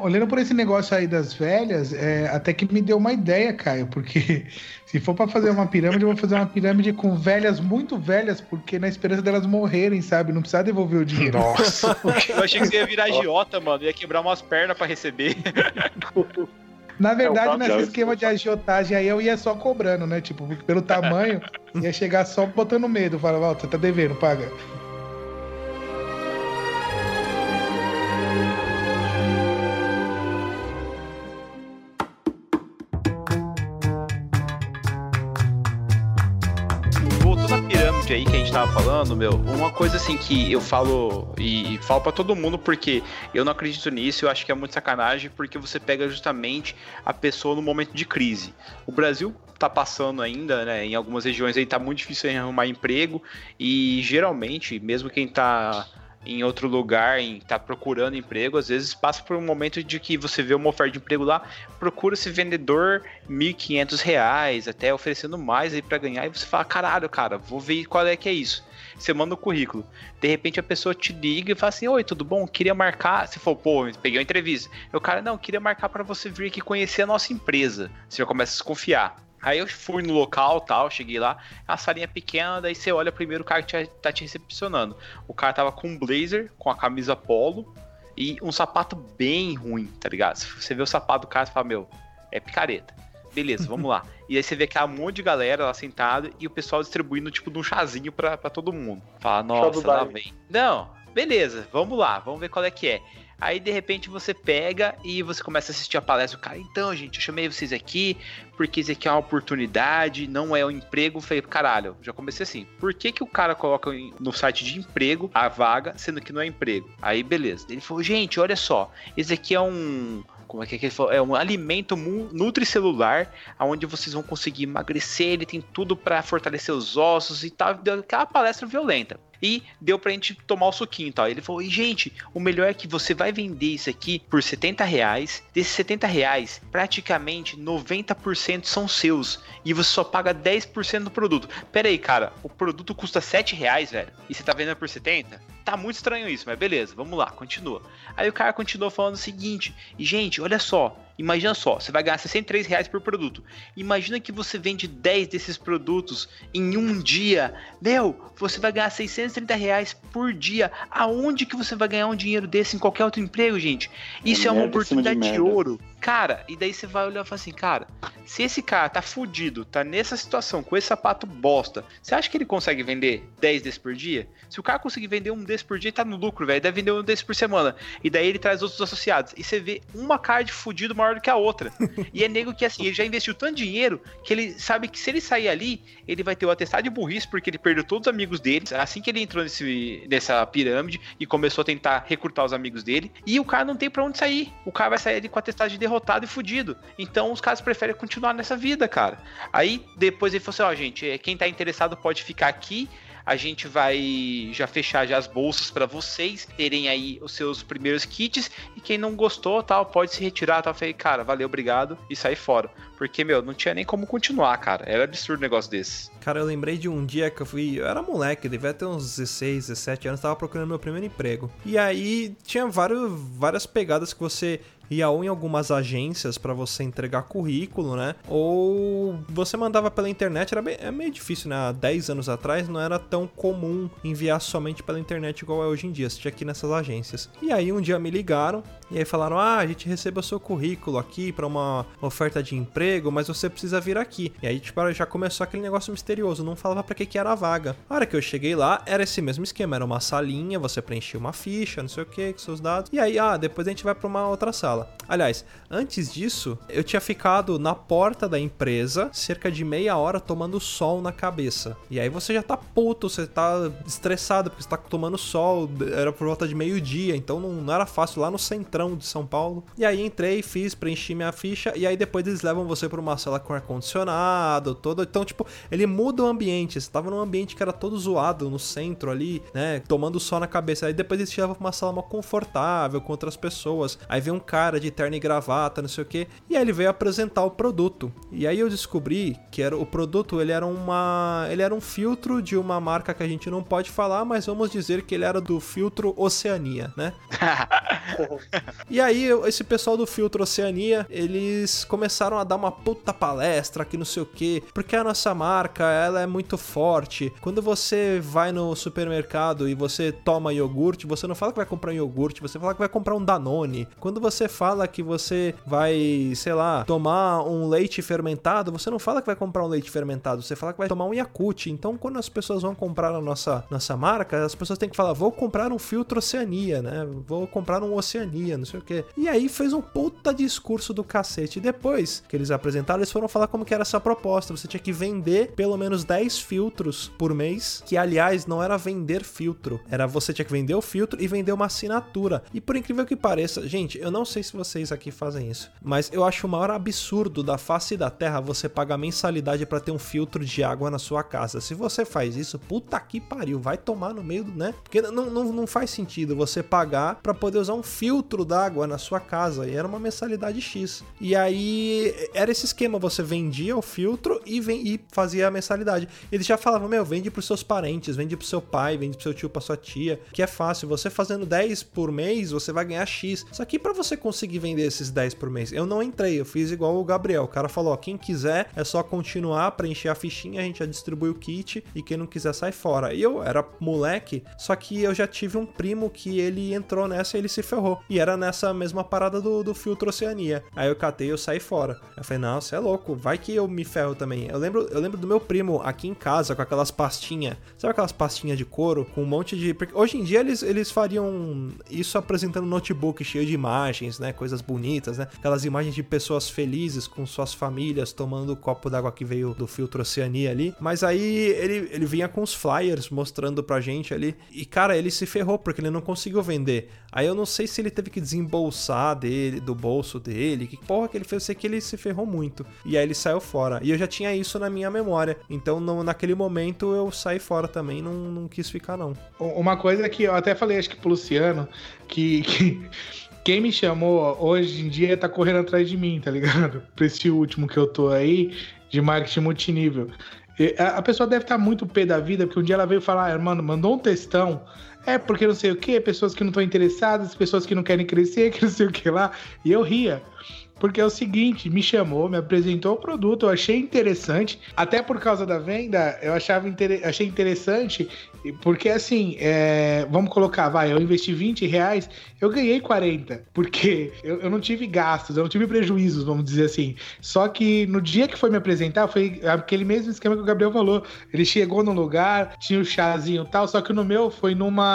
Olhando por esse negócio aí das velhas, é, até que me deu uma ideia, Caio, porque se for pra fazer uma pirâmide, eu vou fazer uma pirâmide com velhas muito velhas, porque na esperança delas morrerem, sabe? Não precisa devolver o dinheiro. Nossa! Eu achei que você ia virar agiota, mano. Ia quebrar umas pernas pra receber. Na verdade, É, nesse esquema de agiotagem aí, eu ia só cobrando, né? Tipo, pelo tamanho, ia chegar só botando medo. Falava, ó, você tá devendo, paga. Aí que a gente tava falando, meu, uma coisa assim que eu falo e, falo pra todo mundo porque eu não acredito nisso, eu acho que é muito sacanagem porque você pega justamente a pessoa no momento de crise. O Brasil tá passando ainda, né, em algumas regiões aí tá muito difícil arrumar emprego e geralmente, mesmo quem tá em outro lugar, em tá procurando emprego, às vezes passa por um momento de que você vê uma oferta de emprego lá, procura esse vendedor 1.500 reais, até oferecendo mais aí para ganhar, e você fala, caralho, cara, vou ver qual é que é isso. Você manda o currículo. De repente a pessoa te liga e fala assim: Oi, tudo bom? Queria marcar. Você falou, pô, peguei uma entrevista. Eu, cara, não, queria marcar para você vir aqui conhecer a nossa empresa. Você já começa a desconfiar. Aí eu fui no local tal, cheguei lá, a salinha pequena, daí você olha primeiro o cara que tá te recepcionando. O cara tava com um blazer, com a camisa polo e um sapato bem ruim, tá ligado? Se você vê o sapato do cara, você fala, meu, é picareta. Beleza, vamos lá. E aí você vê aquela monte de galera lá sentada e o pessoal distribuindo tipo de um chazinho pra, pra todo mundo. Fala, nossa, lá vem. Não, beleza, vamos lá, vamos ver qual é que é. Aí de repente você pega e você começa a assistir a palestra do cara. Então, gente, eu chamei vocês aqui porque isso aqui é uma oportunidade, não é um emprego. Eu falei, caralho, já comecei assim. Por que, que o cara coloca no site de emprego a vaga, sendo que não é emprego? Aí, beleza. Ele falou, gente, olha só, esse aqui é um. Como é que é que ele falou? É um alimento nutricelular, onde vocês vão conseguir emagrecer, ele tem tudo pra fortalecer os ossos e tal. Deu aquela palestra violenta. E deu pra gente tomar o suquinho e tal. Ele falou, e gente, o melhor é que você vai vender isso aqui por 70 reais. Desses 70 reais, praticamente 90% são seus. E você só paga 10% do produto. Pera aí, cara, o produto custa 7 reais, velho. E você tá vendendo por 70? tá muito estranho isso, mas beleza, vamos lá, continua. Aí o cara continuou falando o seguinte, gente, olha só, imagina só, você vai ganhar 63 reais por produto. Imagina que você vende 10 desses produtos em um dia. Meu, você vai ganhar 630 reais por dia. Aonde que você vai ganhar um dinheiro desse em qualquer outro emprego, gente? Isso é, uma cima de oportunidade de, merda. ouro. Cara, e daí você vai olhar e falar assim, cara, se esse cara tá fudido, tá nessa situação, com esse sapato bosta, você acha que ele consegue vender 10 desses por dia? Se o cara conseguir vender um desses por dia, ele tá no lucro, velho. Deve vender um desses por semana. E daí ele traz outros associados. E você vê uma cara de fudido maior do que a outra. e é nego que assim, ele já investiu tanto dinheiro que ele sabe que se ele sair ali, ele vai ter o atestado de burrice, porque ele perdeu todos os amigos dele. Assim que ele entrou nesse, nessa pirâmide e começou a tentar recrutar os amigos dele. E o cara não tem pra onde sair. O cara vai sair ali com atestado de derrotado e fudido. Então os caras preferem continuar nessa vida, cara. Aí depois ele falou assim: ó, gente, é, quem tá interessado pode ficar aqui. A gente vai já fechar já as bolsas para vocês terem aí os seus primeiros kits e quem não gostou, tal, pode se retirar, tal. Falei, cara, valeu, obrigado e sair fora. Porque, meu, não tinha nem como continuar, cara. Era absurdo um negócio desse. Cara, eu lembrei de um dia que eu fui. Eu era moleque, devia ter uns 16, 17 anos, tava procurando meu primeiro emprego. E aí tinha vários, várias pegadas que você ia ou em algumas agências pra você entregar currículo, né? Ou você mandava pela internet, era bem, é meio difícil, né? Há 10 anos atrás não era tão comum enviar somente pela internet igual é hoje em dia, você tinha aqui nessas agências. E aí um dia me ligaram e aí falaram: "Ah, a gente recebeu seu currículo aqui pra uma oferta de emprego, mas você precisa vir aqui". E aí tipo já começou aquele negócio misterioso, não falava pra que que era a vaga. A hora que eu cheguei lá, era esse mesmo esquema, era uma salinha, você preenchia uma ficha, não sei o que, com seus dados. E aí, ah, depois a gente vai pra uma outra sala. Aliás, antes disso, eu tinha ficado na porta da empresa cerca de meia hora tomando sol na cabeça. E aí você já tá puto, você tá estressado porque você tá tomando sol, era por volta de meio-dia, então não, não era fácil lá no centrão de São Paulo. E aí entrei, fiz, preenchi minha ficha e aí depois eles levam você pra uma sala com ar-condicionado, todo. Então, tipo, ele muda o ambiente. Você tava num ambiente que era todo zoado no centro ali, né? Tomando sol na cabeça. Aí depois eles te levam pra uma sala mais confortável com outras pessoas. Aí vem um cara de terno e gravata, não sei o que. E aí ele veio apresentar o produto. E aí eu descobri que era o produto, ele era uma, ele era um filtro de uma marca que a gente não pode falar, mas vamos dizer que ele era do filtro Oceania, né? E aí, esse pessoal do Filtro Oceania, eles começaram a dar uma puta palestra que não sei o que, porque a nossa marca, ela é muito forte. Quando você vai no supermercado e você toma iogurte, você não fala que vai comprar um iogurte, você fala que vai comprar um Danone. Quando você fala que você vai, sei lá, tomar um leite fermentado, você não fala que vai comprar um leite fermentado, você fala que vai tomar um Yakult. Então, quando as pessoas vão comprar a nossa, nossa marca, as pessoas têm que falar, vou comprar um Filtro Oceania, né? Vou comprar um Oceania, não sei o que. E aí fez um puta discurso do cacete. E depois que eles apresentaram, eles foram falar como que era essa proposta. Você tinha que vender pelo menos 10 filtros por mês, que aliás não era vender filtro, era você tinha que vender o filtro e vender uma assinatura. E por incrível que pareça, gente, eu não sei se vocês aqui fazem isso, mas eu acho o maior absurdo da face da terra você pagar mensalidade pra ter um filtro de água na sua casa. Se você faz isso, puta que pariu, vai tomar no meio do, né? Porque não, não, não faz sentido você pagar pra poder usar um filtro d'água na sua casa. E era uma mensalidade X. E aí era esse esquema: você vendia o filtro e, vem, e fazia a mensalidade. Eles já falavam: meu, vende pros seus parentes, vende pro seu pai, vende pro seu tio, pra sua tia. Que é fácil. Você fazendo 10 por mês, você vai ganhar X. Só que pra você conseguir vender esses 10 por mês, eu não entrei. Eu fiz igual o Gabriel. O cara falou: quem quiser é só continuar, preencher a fichinha, a gente já distribui o kit. E quem não quiser sai fora. E eu era moleque, só que eu já tive um primo que ele entrou nessa e ele se ferrou. E era nessa mesma parada do, do filtro Oceania. Aí eu catei e eu saí fora. Eu falei, não, você é louco, vai que eu me ferro também. Eu lembro, eu lembro do meu primo aqui em casa com aquelas pastinhas. Sabe aquelas pastinhas de couro com um monte de. Porque hoje em dia eles, eles fariam isso apresentando notebook cheio de imagens, né? Coisas bonitas, né? Aquelas imagens de pessoas felizes com suas famílias tomando o copo d'água que veio do filtro Oceania ali. Mas aí ele, ele vinha com os flyers mostrando pra gente ali. E cara, ele se ferrou porque ele não conseguiu vender. Aí eu não sei se ele teve que desembolsar dele, do bolso dele. Que porra que ele fez? Eu sei que ele se ferrou muito. E aí ele saiu fora. E eu já tinha isso na minha memória. Então no- naquele momento eu saí fora também. Não, não quis ficar, não. Uma coisa que eu até falei, acho que pro Luciano, que, que quem me chamou hoje em dia tá correndo atrás de mim, tá ligado? Pra esse último que eu tô aí, de marketing multinível. A pessoa deve estar muito pé da vida, porque um dia ela veio falar, "Ah, mano, mandou um textão, é porque não sei o que, pessoas que não estão interessadas, pessoas que não querem crescer, que não sei o que lá. E eu ria. Porque é o seguinte, me chamou, me apresentou o produto, eu achei interessante, até por causa da venda, eu achava inter... achei interessante, porque assim, é... vamos colocar, vai, eu investi 20 reais, eu ganhei 40, porque eu, eu não tive gastos, eu não tive prejuízos, vamos dizer assim. Só que no dia que foi me apresentar, foi aquele mesmo esquema que o Gabriel falou. Ele chegou no lugar, tinha o chazinho e tal, só que no meu foi numa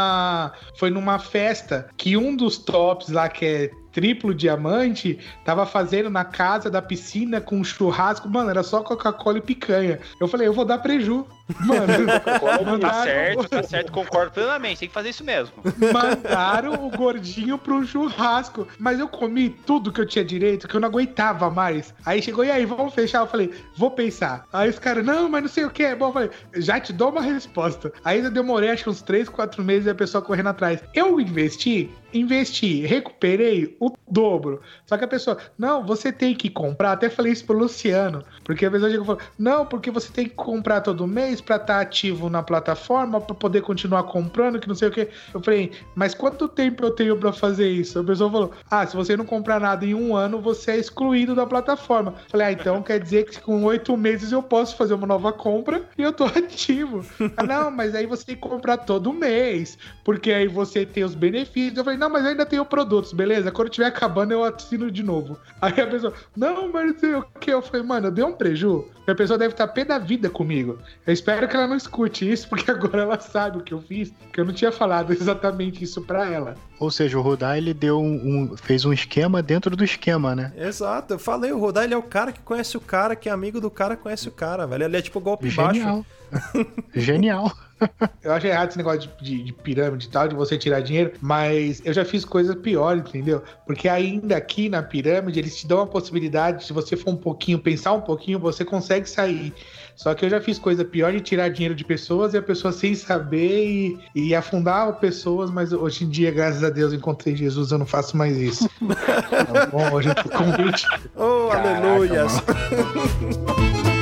foi numa festa que um dos tops lá que é triplo diamante, tava fazendo na casa da piscina com churrasco, mano, era só Coca-Cola e picanha. Eu falei, eu vou dar preju. Mano, tá certo, tá certo, concordo plenamente, tem que fazer isso mesmo. Mandaram o gordinho pro churrasco, mas eu comi tudo que eu tinha direito, que eu não aguentava mais. Aí chegou, e aí, vamos fechar? Eu falei, vou pensar. Aí os caras, não, mas não sei o que é bom. Eu falei, já te dou uma resposta. Aí eu demorei acho que uns 3, 4 meses e a pessoa correndo atrás. Eu investi investi, recuperei o dobro. Só que a pessoa, não, você tem que comprar. Até falei isso pro Luciano, porque a pessoa chegou e falou, não, porque você tem que comprar todo mês para estar tá ativo na plataforma, para poder continuar comprando, que não sei o que. Eu falei, mas quanto tempo eu tenho para fazer isso? A pessoa falou, ah, se você não comprar nada em um ano, você é excluído da plataforma. Eu falei, ah, então quer dizer que com oito meses eu posso fazer uma nova compra e eu tô ativo. Ah, não, mas aí você tem que comprar todo mês, porque aí você tem os benefícios. Eu falei, não, mas eu ainda tenho produtos, beleza? Quando tiver acabando, eu assino de novo. Aí a pessoa, não, mas o que. Eu falei, mano, eu dei um preju. A pessoa deve estar pé da vida comigo. Eu espero que ela não escute isso, porque agora ela sabe o que eu fiz, que eu não tinha falado exatamente isso pra ela. Ou seja, o Rodar ele deu um, um, fez um esquema dentro do esquema, né? Exato, eu falei, o Rodar ele é o cara que conhece o cara, que é amigo do cara, conhece o cara, velho. Ele é tipo golpe Genial. baixo. Genial. Eu acho errado esse negócio de, de, de, pirâmide e tal, de você tirar dinheiro, mas eu já fiz coisas piores, entendeu? Porque ainda aqui na pirâmide, eles te dão a possibilidade, se você for um pouquinho, pensar um pouquinho, você consegue sair. Só que eu já fiz coisa pior de tirar dinheiro de pessoas e a pessoa sem saber e, e afundar pessoas, mas hoje em dia, graças a Deus, encontrei Jesus, eu não faço mais isso. tá bom, eu tô convite. Oh, aleluias!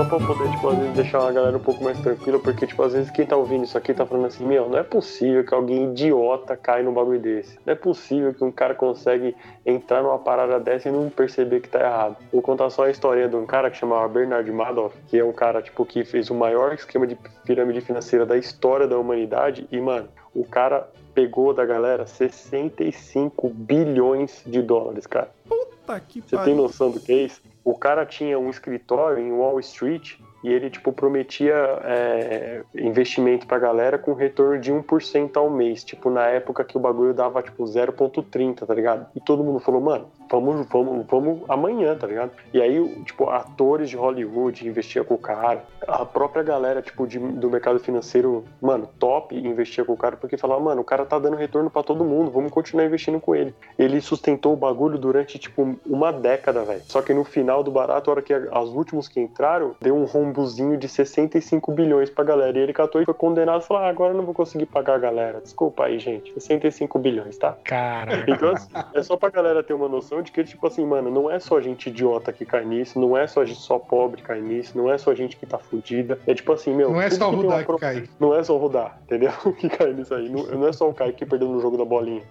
só pra poder, tipo, às vezes deixar a galera um pouco mais tranquila, porque, tipo, às vezes quem tá ouvindo isso aqui tá falando assim, meu, não é possível que alguém idiota caia num bagulho desse. Não é possível que um cara consegue entrar numa parada dessa e não perceber que tá errado. Vou contar só a história de um cara que chamava Bernard Madoff, que é um cara, tipo, que fez o maior esquema de pirâmide financeira da história da humanidade, e, mano, o cara pegou da galera 65 bilhões de dólares, cara. Puta que Você tem noção do que é isso? O cara tinha um escritório em Wall Street e ele, tipo, prometia é, investimento pra galera com retorno de 1% ao mês. Tipo, na época que o bagulho dava, tipo, 0,30, tá ligado? E todo mundo falou, mano, vamos, vamos, vamos amanhã, tá ligado? E aí, tipo, atores de Hollywood investiam com o cara. A própria galera, tipo, de, do mercado financeiro, mano, top, investia com o cara, porque falava, mano, o cara tá dando retorno para todo mundo, vamos continuar investindo com ele. Ele sustentou o bagulho durante, tipo, uma década, velho. Só que no final do barato, a hora que os últimos que entraram, deu um rombozinho de 65 bilhões pra galera. E ele catou e foi condenado e falou, ah, agora eu não vou conseguir pagar a galera. Desculpa aí, gente. 65 bilhões, tá? Cara. Então, assim, é só pra galera ter uma noção de que, tipo assim, mano, não é só gente idiota que cai nisso, não é só gente só pobre que cai nisso, não é só gente que tá fudida. É tipo assim, meu. Não é só o Rudar pro... que cai. Não é só o Rudar, entendeu? que cai nisso aí. Não, não é só o Kai que perdeu no jogo da bolinha.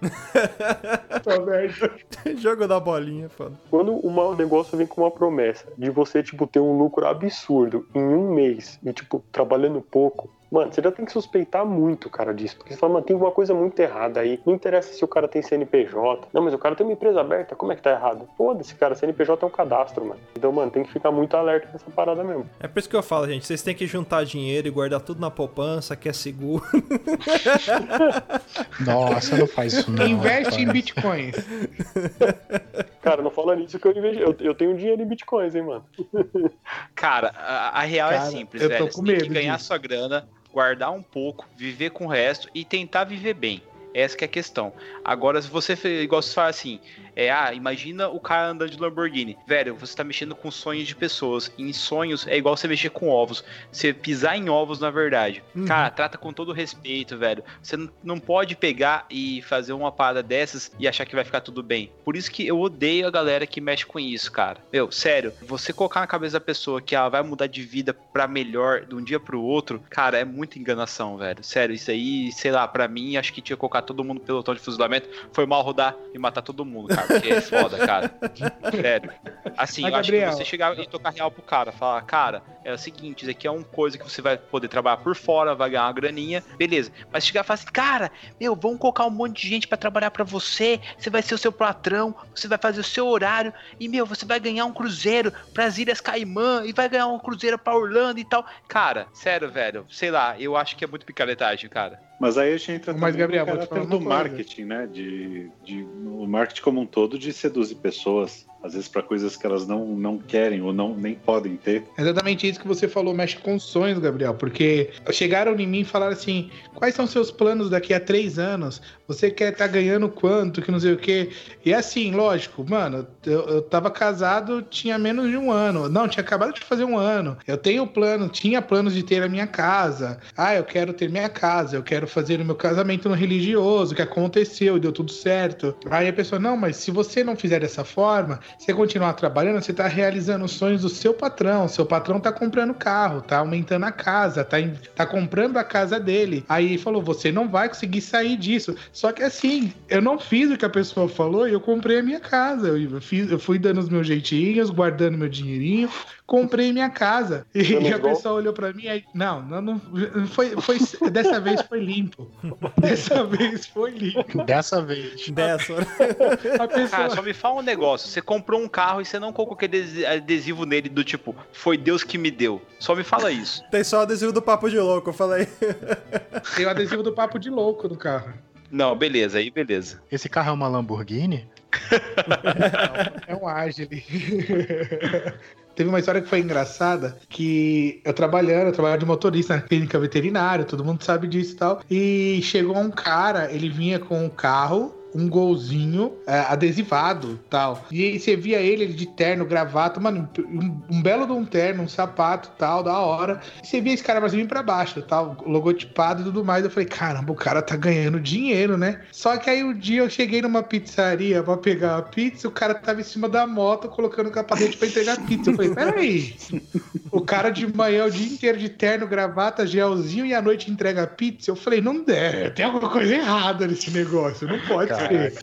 jogo da bolinha, foda. Quando o mau negócio vem com uma promessa de você, tipo, ter um lucro absurdo em um mês e, tipo, trabalhando pouco, Mano, você já tem que suspeitar muito, cara, disso. Porque você fala, mano, tem uma coisa muito errada aí. Não interessa se o cara tem CNPJ. Não, mas o cara tem uma empresa aberta. Como é que tá errado? Foda-se, cara. CNPJ é um cadastro, mano. Então, mano, tem que ficar muito alerta nessa parada mesmo. É por isso que eu falo, gente. Vocês têm que juntar dinheiro e guardar tudo na poupança, que é seguro. Nossa, não faz isso não. Investe em bitcoins. Cara, não fala nisso que eu investi. Eu, eu tenho dinheiro em bitcoins, hein, mano. Cara, a, a real é Cara, simples, eu velho. tô com Você tem que medo ganhar disso. sua grana, guardar um pouco, viver com o resto e tentar viver bem. Essa é a questão. Agora, se você, igual você fala assim, É, ah, imagina o cara andando de Lamborghini. Velho, você tá mexendo com sonhos de pessoas. E em sonhos é igual você mexer com ovos. Você pisar em ovos, na verdade. Uhum. Cara, trata com todo respeito, velho. Você não- pode pegar e fazer uma parada dessas e achar que vai ficar tudo bem. Por isso que eu odeio a galera que mexe com isso, cara. Meu, sério, você colocar na cabeça da pessoa que ela vai mudar de vida pra melhor de um dia pro outro, cara, é muita enganação, velho. Sério, isso aí, sei lá, pra mim, acho que tinha que colocar todo mundo no pelotão de fuzilamento. Foi mal rodar e matar todo mundo, cara. É foda, cara. Sério. Assim, Mas, eu acho Gabriel- que você chegar e tocar real pro cara, falar, cara, é o seguinte, isso aqui é uma coisa que você vai poder trabalhar por fora, vai ganhar uma graninha, beleza. Mas chegar e falar assim, cara, meu, vamos colocar um monte de gente pra trabalhar pra você, você vai ser o seu patrão, você vai fazer o seu horário, e, meu, você vai ganhar um cruzeiro pras Ilhas Caimã, e vai ganhar um cruzeiro pra Orlando e tal. Cara, sério, velho, sei lá, eu acho que é muito picaretagem, cara. Mas aí a gente entra Mas, Gabriel, no caráter do marketing, né? De, de, o marketing como um todo de seduzir pessoas, às vezes para coisas que elas não, não querem ou não nem podem ter. É Exatamente isso que você falou, mexe com sonhos, Gabriel. Porque chegaram em mim e falaram assim: quais são seus planos daqui a três anos? Você quer estar ganhando quanto? Que não sei o quê. E assim, lógico, mano, eu, eu tava casado, tinha menos de um ano. Não, tinha acabado de fazer um ano. Eu tenho plano, tinha planos de ter a minha casa. Ah, eu quero ter minha casa, eu quero fazer o meu casamento no religioso, que aconteceu e deu tudo certo. Aí a pessoa, não, mas se você não fizer dessa forma, você continuar trabalhando, você tá realizando os sonhos do seu patrão. Seu patrão tá comprando carro, tá aumentando a casa, tá, em- tá comprando a casa dele. Aí falou: você não vai conseguir sair disso. Só que assim, eu não fiz o que a pessoa falou e eu comprei a minha casa. Eu, fiz, eu fui dando os meus jeitinhos, guardando meu dinheirinho, comprei minha casa. E a gol? pessoa olhou pra mim aí. Não, não, não foi, foi. Dessa vez foi limpo. Dessa vez foi limpo. Dessa vez. Dessa. A pessoa. Cara, só me fala um negócio. Você comprou um carro e você não colocou aquele adesi- adesivo nele do tipo, foi Deus que me deu. Só me fala isso. Tem só o adesivo do Papo de Louco, eu falei. Tem o adesivo do papo de louco no carro. Não, beleza, aí beleza. Esse carro é uma Lamborghini? É um Agile. Teve uma história que foi engraçada, que eu trabalhando, eu trabalhava de motorista na clínica veterinária, todo mundo sabe disso e tal. E chegou um cara, ele vinha com um carro, um golzinho é, adesivado tal. E você via ele, ele de terno, gravata, mano, um, um belo de um terno, um sapato tal, da hora. E você via esse cara pra e pra baixo, tal, logotipado e tudo mais. Eu falei, caramba, o cara tá ganhando dinheiro, né? Só que aí um dia eu cheguei numa pizzaria pra pegar a pizza, o cara tava em cima da moto colocando o capacete pra entregar pizza. Eu falei, peraí. O cara de manhã o dia inteiro de terno, gravata, gelzinho e à noite entrega pizza. Eu falei, não deve, tem alguma coisa errada nesse negócio, não pode ser.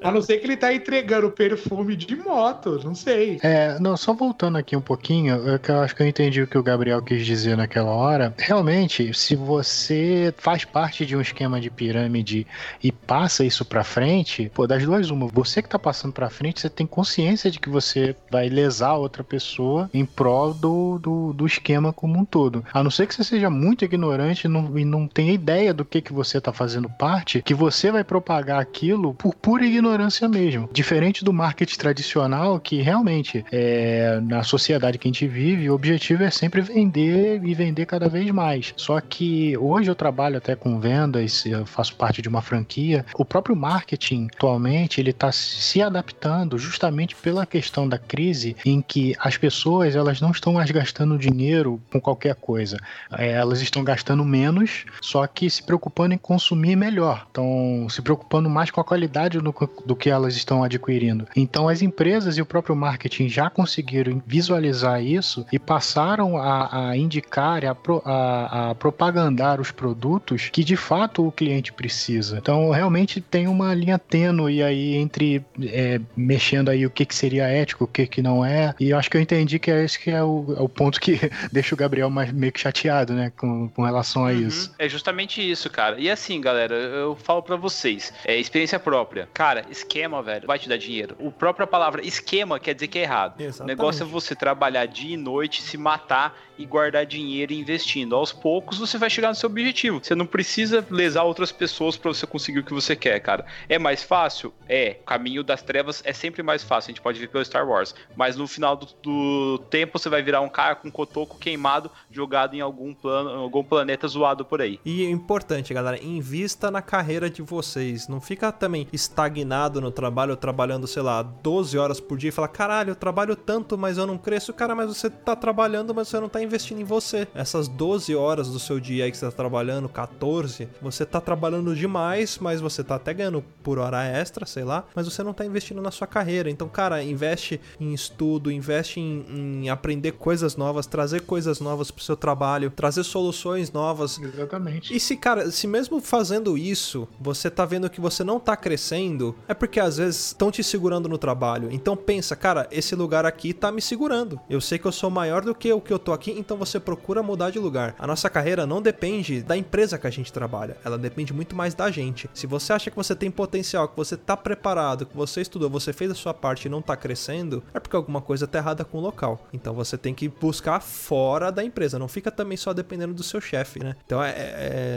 A não ser que ele tá entregando perfume de moto, não sei. É, não, só voltando aqui um pouquinho, é que eu acho que eu entendi o que o Gabriel quis dizer naquela hora. Realmente, se você faz parte de um esquema de pirâmide e passa isso pra frente, pô, das duas uma, você que tá passando pra frente, você tem consciência de que você vai lesar outra pessoa em prol do, do, do esquema como um todo. A não ser que você seja muito ignorante e não, e não tenha ideia do que, que você tá fazendo parte, que você vai propagar aquilo por pura ignorância mesmo. Diferente do marketing tradicional, que realmente é, na sociedade que a gente vive, o objetivo é sempre vender e vender cada vez mais. Só que hoje eu trabalho até com vendas, faço parte de uma franquia. O próprio marketing atualmente ele está se adaptando justamente pela questão da crise em que as pessoas elas não estão mais gastando dinheiro com qualquer coisa. É, elas estão gastando menos, só que se preocupando em consumir melhor. Estão se preocupando mais com a qualidade do, do que elas estão adquirindo. Então as empresas e o próprio marketing já conseguiram visualizar isso e passaram a, a indicar, a, pro- a, a propagandar os produtos que de fato o cliente precisa. Então realmente tem uma linha tênue aí entre é, mexendo aí o que, que seria ético, o que, que não é. E eu acho que eu entendi que é esse que é o, é o ponto que deixa o Gabriel mais, meio que chateado, né, com, com relação a isso. Uhum. É justamente isso, cara. E assim, galera, eu falo pra vocês, é experiência própria. Cara, esquema, velho, vai te dar dinheiro. O própria palavra esquema quer dizer que é errado. O Exatamente. negócio é você trabalhar dia e noite, se matar e guardar dinheiro investindo. Aos poucos você vai chegar no seu objetivo. Você não precisa lesar outras pessoas pra você conseguir o que você quer, cara. É mais fácil? É. O caminho das trevas é sempre mais fácil. A gente pode ver pelo Star Wars. Mas no final do, do tempo você vai virar um cara com cotoco queimado jogado em algum plano, algum planeta zoado por aí. E importante, galera, invista na carreira de vocês. Não fique fica também estagnado no trabalho, trabalhando, sei lá, 12 horas por dia e fala: caralho, eu trabalho tanto, mas eu não cresço. Cara, mas você tá trabalhando, mas você não tá investindo em você. Essas 12 horas do seu dia aí que você tá trabalhando, 14, você tá trabalhando demais, mas você tá até ganhando por hora extra, sei lá, mas você não tá investindo na sua carreira. Então, cara, investe em estudo, investe em, em aprender coisas novas, trazer coisas novas pro seu trabalho, trazer soluções novas. Exatamente. E se, cara, se mesmo fazendo isso, você tá vendo que você não tá crescendo, é porque às vezes estão te segurando no trabalho. Então pensa, cara, esse lugar aqui tá me segurando. Eu sei que eu sou maior do que o que eu tô aqui, então você procura mudar de lugar. A nossa carreira não depende da empresa que a gente trabalha, ela depende muito mais da gente. Se você acha que você tem potencial, que você tá preparado, que você estudou, você fez a sua parte e não tá crescendo, é porque alguma coisa tá errada com o local. Então você tem que buscar fora da empresa, não fica também só dependendo do seu chefe, né? Então é,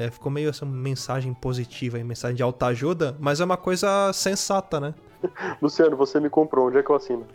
é- ficou meio essa mensagem positiva, mensagem de alta ajuda, mas é uma coisa sensata, né? Luciano, você me comprou, onde é que eu assino?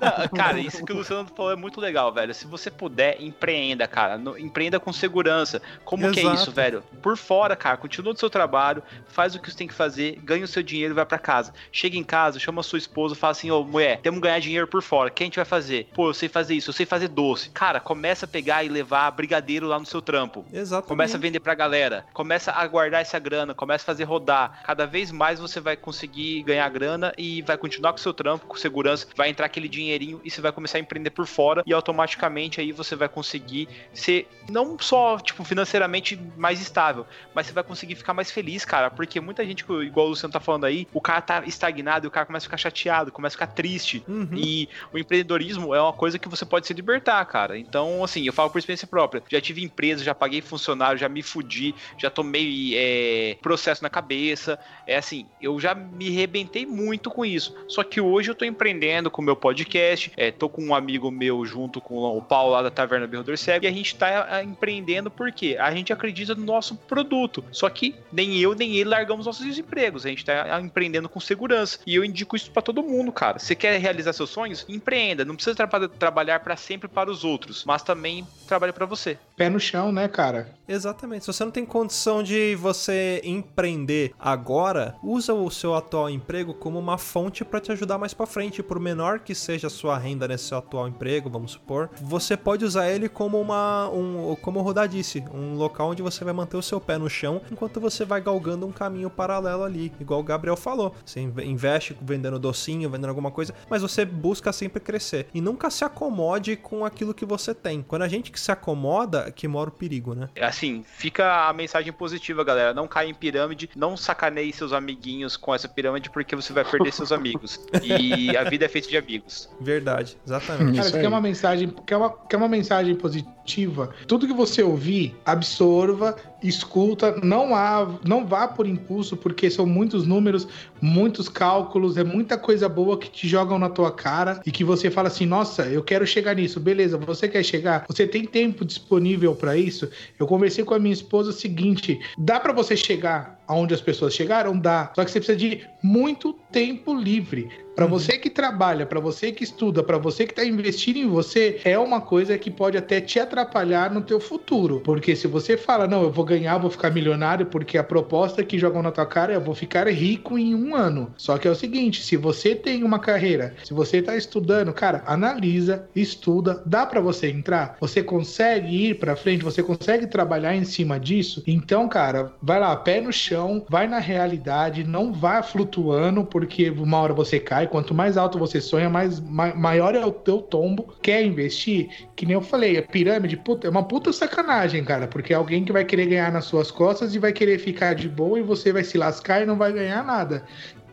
Não, cara, isso que o Luciano falou é muito legal, velho. Se você puder, empreenda, cara. No- empreenda com segurança. Como que é Exato. isso, velho? Por fora, cara, continua no seu trabalho, faz o que você tem que fazer, ganha o seu dinheiro e vai pra casa. Chega em casa, chama a sua esposa, fala assim: Ô, mulher, temos que ganhar dinheiro por fora. O que a gente vai fazer? Pô, eu sei fazer isso, eu sei fazer doce. Cara, começa a pegar e levar brigadeiro lá no seu trampo. Exatamente. Começa a vender pra galera, começa a guardar essa grana, começa a fazer rodar. Cada vez mais você vai conseguir ganhar grana e vai continuar com o seu trampo, com segurança, vai entrar aquele dinheirinho e você vai começar a empreender por fora e automaticamente aí você vai conseguir ser não só tipo financeiramente mais estável, mas você vai conseguir ficar mais feliz, cara, porque muita gente, igual o Luciano tá falando aí, o cara tá estagnado e o cara começa a ficar chateado, começa a ficar triste. Uhum. E o empreendedorismo é uma coisa que você pode se libertar, cara. Então, assim, eu falo por experiência própria. Já tive empresa, já paguei funcionário, já me fudi, já tomei é, processo na cabeça. É assim, eu já me rebentei muito com isso. Só que hoje eu tô empreendendo com o meu podcast, é, tô com um amigo meu junto com o Paulo lá da Taverna Berrodor Cego, e a gente tá é, empreendendo porque a gente acredita no nosso produto. Só que nem eu nem ele largamos nossos empregos. A gente tá empreendendo com segurança. E eu indico isso pra todo mundo, cara. Você quer realizar seus sonhos? Empreenda. Não precisa tra trabalhar para sempre para os outros, mas também trabalhe para você. Pé no chão, né, cara? Exatamente. Se você não tem condição de você empreender agora, usa o seu atual emprego como uma fonte para te ajudar mais para frente. Por menor que seja a sua renda nesse seu atual emprego, vamos supor, você pode usar ele como uma, um, como o disse, um local onde você vai manter o seu pé no chão enquanto você vai galgando um caminho paralelo ali, igual o Gabriel falou. Você inve- investe vendendo docinho, vendendo alguma coisa, mas você busca sempre crescer e nunca se acomode com aquilo que você tem. Quando a gente que se acomoda, que mora o perigo, né? Assim, fica a mensagem positiva, galera. Não caia em pirâmide, não sacaneie seus amiguinhos com essa pirâmide, porque você vai perder seus amigos. E a vida é feita de amigos. Verdade, exatamente. Cara, quer uma mensagem, quer uma, quer uma mensagem positiva? Tudo que você ouvir, absorva, escuta, não há, não vá por impulso, porque são muitos números, muitos cálculos, é muita coisa boa que te jogam na tua cara e que você fala assim: "Nossa, eu quero chegar nisso". Beleza, você quer chegar? Você tem tempo disponível para isso? Eu conversei com a minha esposa o seguinte: dá para você chegar aonde as pessoas chegaram? Dá. Só que você precisa de muito tempo livre. Para você que trabalha, para você que estuda, para você que tá investindo em você, é uma coisa que pode até te atrapalhar no teu futuro. Porque se você fala, não, eu vou ganhar, vou ficar milionário, porque a proposta que jogam na tua cara é eu vou ficar rico em um ano. Só que é o seguinte, se você tem uma carreira, se você tá estudando, cara, analisa, estuda, dá para você entrar, você consegue ir para frente, você consegue trabalhar em cima disso. Então, cara, vai lá, pé no chão, vai na realidade, não vá flutuando, porque uma hora você cai, quanto mais alto você sonha, mais ma- maior é o teu tombo. Quer investir? Que nem eu falei, a pirâmide, puta, é uma puta sacanagem, cara, porque é alguém que vai querer ganhar nas suas costas e vai querer ficar de boa e você vai se lascar e não vai ganhar nada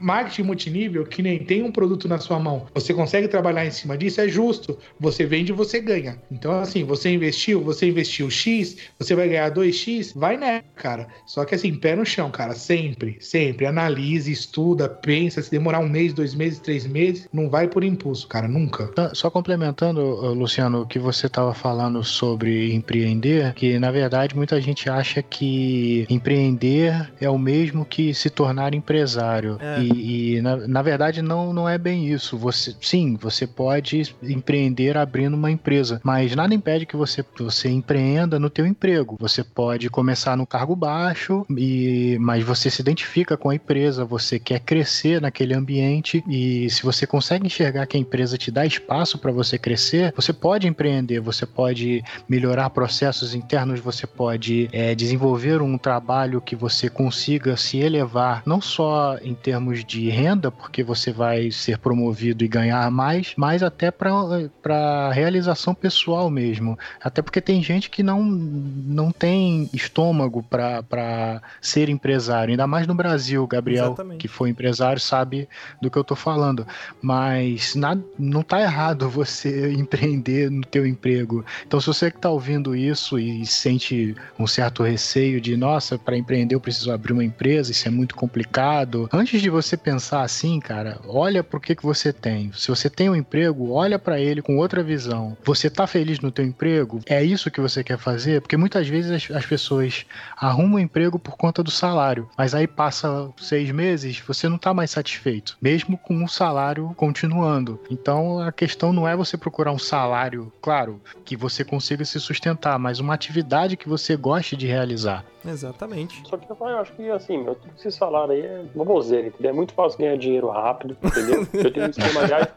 marketing multinível, que nem tem um produto na sua mão, você consegue trabalhar em cima disso, é justo. Você vende, você ganha. Então, assim, você investiu, você investiu X, você vai ganhar 2X, vai né, cara. Só que assim, pé no chão, cara, sempre, sempre. Analise, estuda, pensa. Se demorar um mês, dois meses, três meses, não vai por impulso, cara, nunca. Tá, Só complementando, Luciano, o que você estava falando sobre empreender, que na verdade muita gente acha que empreender é o mesmo que se tornar empresário. É. E E, na, na, verdade não, não é bem isso. Você, sim, você pode empreender abrindo uma empresa, mas nada impede que você, você empreenda no teu emprego. Você pode começar no cargo baixo, e, mas você se identifica com a empresa, você quer crescer naquele ambiente e se você consegue enxergar que a empresa te dá espaço para você crescer, você pode empreender, você pode melhorar processos internos, você pode é, desenvolver um trabalho que você consiga se elevar, não só em termos de renda, porque você vai ser promovido e ganhar mais, mas até para realização pessoal mesmo. Até porque tem gente que não, não tem estômago para ser empresário, ainda mais no Brasil, Gabriel, Exatamente. que foi empresário, sabe do que eu tô falando. Mas nada, não tá errado você empreender no teu emprego. Então, se você que tá ouvindo isso e sente um certo receio de, nossa, para empreender eu preciso abrir uma empresa, isso é muito complicado. Antes de você pensar assim, cara, olha pro que que você tem. Se você tem um emprego, olha para ele com outra visão. Você tá feliz no teu emprego? É isso que você quer fazer? Porque muitas vezes as, as pessoas arrumam um emprego por conta do salário, mas aí passa seis meses, você não tá mais satisfeito, mesmo com o salário continuando. Então a questão não é você procurar um salário, claro, que você consiga se sustentar, mas uma atividade que você goste de realizar. Exatamente. Só que eu acho que, assim, meu, tudo que vocês falaram aí é baboseira, entendeu? É muito fácil ganhar dinheiro rápido, entendeu? Eu tenho um esquema, aliás,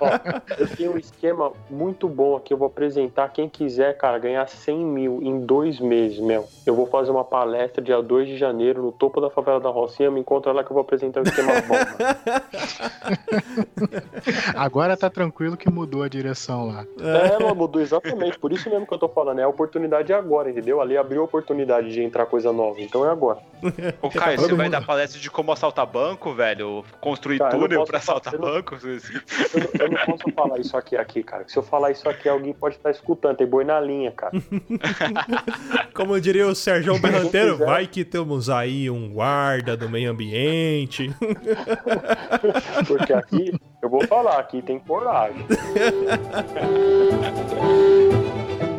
ó, eu tenho um esquema muito bom aqui, eu vou apresentar quem quiser, cara, ganhar 100 mil em dois meses, meu. Eu vou fazer uma palestra dia 2 de janeiro no topo da favela da Rocinha, me encontra lá que eu vou apresentar o um esquema bom. Agora tá tranquilo que mudou a direção lá. É, mano, mudou exatamente, por isso mesmo que eu tô falando, é a oportunidade agora, entendeu? Ali abriu a oportunidade de entrar coisa nova. Então é agora. Ô, Caio, você vai dar palestra de como assaltar banco, velho? Construir cara, túnel pra assaltar banco? Eu, eu, não posso falar isso aqui, aqui, cara. Se eu falar isso aqui, alguém pode estar escutando. Tem boi na linha, cara. como diria o Sérgio Berranteiro, vai que temos aí um guarda do meio ambiente. Porque aqui, eu vou falar, aqui tem coragem.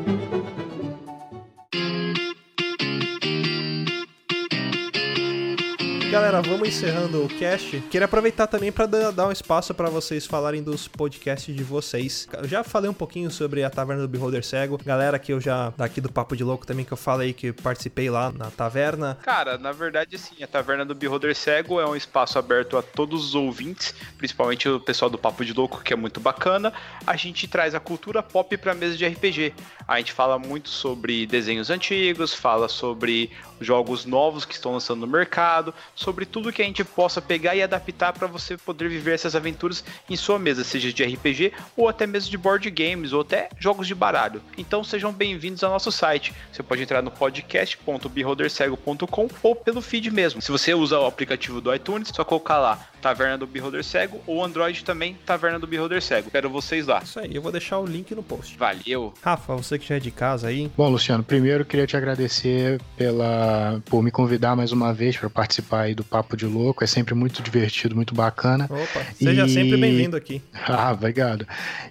Galera, vamos encerrando o cast. Queria aproveitar também para dar um espaço para vocês falarem dos podcasts de vocês. Eu já falei um pouquinho sobre a Taverna do Beholder Cego. Galera que eu já, daqui do Papo de Louco também, que eu falei que participei lá na taverna. Cara, na verdade, sim, a Taverna do Beholder Cego é um espaço aberto a todos os ouvintes, principalmente o pessoal do Papo de Louco, que é muito bacana. A gente traz a cultura pop pra mesa de RPG. A gente fala muito sobre desenhos antigos, fala sobre jogos novos que estão lançando no mercado, sobre tudo que a gente possa pegar e adaptar para você poder viver essas aventuras em sua mesa, seja de RPG ou até mesmo de board games ou até jogos de baralho. Então sejam bem-vindos ao nosso site. Você pode entrar no podcast.beholdercego.com ou pelo feed mesmo. Se você usa o aplicativo do iTunes, só colocar lá Taverna do Beholder Cego, ou Android também, Taverna do Beholder Cego. Quero vocês lá. Isso aí, eu vou deixar o link no post. Valeu. Rafa, você que já é de casa aí. Bom, Luciano, primeiro queria te agradecer pela por me convidar mais uma vez para participar aí do Papo de Louco. É sempre muito divertido, muito bacana. Opa, seja e... sempre bem-vindo aqui. Ah, obrigado.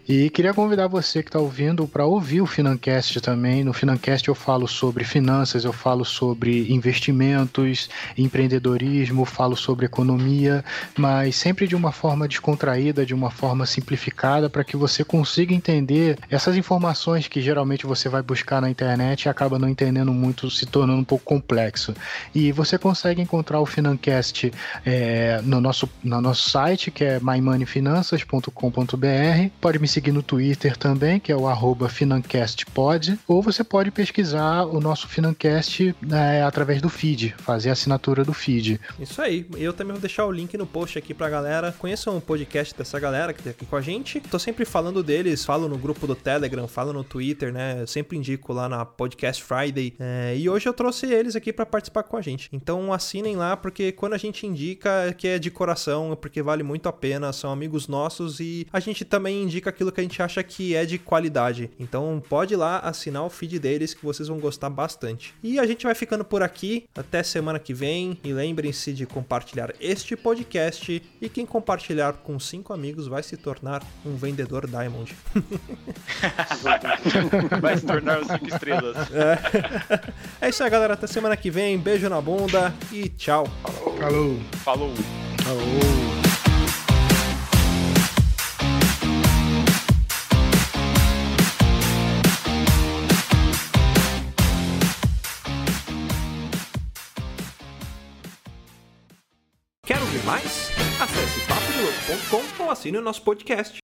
E queria convidar você que está ouvindo para ouvir o Financast também. No Financast eu falo sobre finanças, eu falo sobre investimentos, empreendedorismo, falo sobre economia, mas sempre de uma forma descontraída, de uma forma simplificada, para que você consiga entender essas informações que geralmente você vai buscar na internet e acaba não entendendo muito, se tornando um pouco complexo. E você consegue encontrar o Financast é, no, nosso, no nosso site, que é mymoneyfinanças.com.br. Pode me seguir no Twitter também, que é o arroba financastpod, ou você pode pesquisar o nosso Financast é, através do feed, fazer a assinatura do feed. Isso aí, eu também vou deixar o link no post post aqui pra galera. Conheçam o podcast dessa galera que tá aqui com a gente. Tô sempre falando deles, falo no grupo do Telegram, falo no Twitter, né? Eu sempre indico lá na Podcast Friday. É, e hoje eu trouxe eles aqui para participar com a gente. Então assinem lá, porque quando a gente indica que é de coração, é porque vale muito a pena, são amigos nossos e a gente também indica aquilo que a gente acha que é de qualidade. Então pode ir lá assinar o feed deles que vocês vão gostar bastante. E a gente vai ficando por aqui. Até semana que vem. E lembrem-se de compartilhar este podcast podcast e quem compartilhar com cinco amigos vai se tornar um vendedor Diamond. vai se tornar os cinco estrelas. É. é isso aí, galera. Até semana que vem. Beijo na bunda e tchau. Falou. Falou. Falou. Quer ouvir mais? Acesse papodelouco.com ou assine o nosso podcast.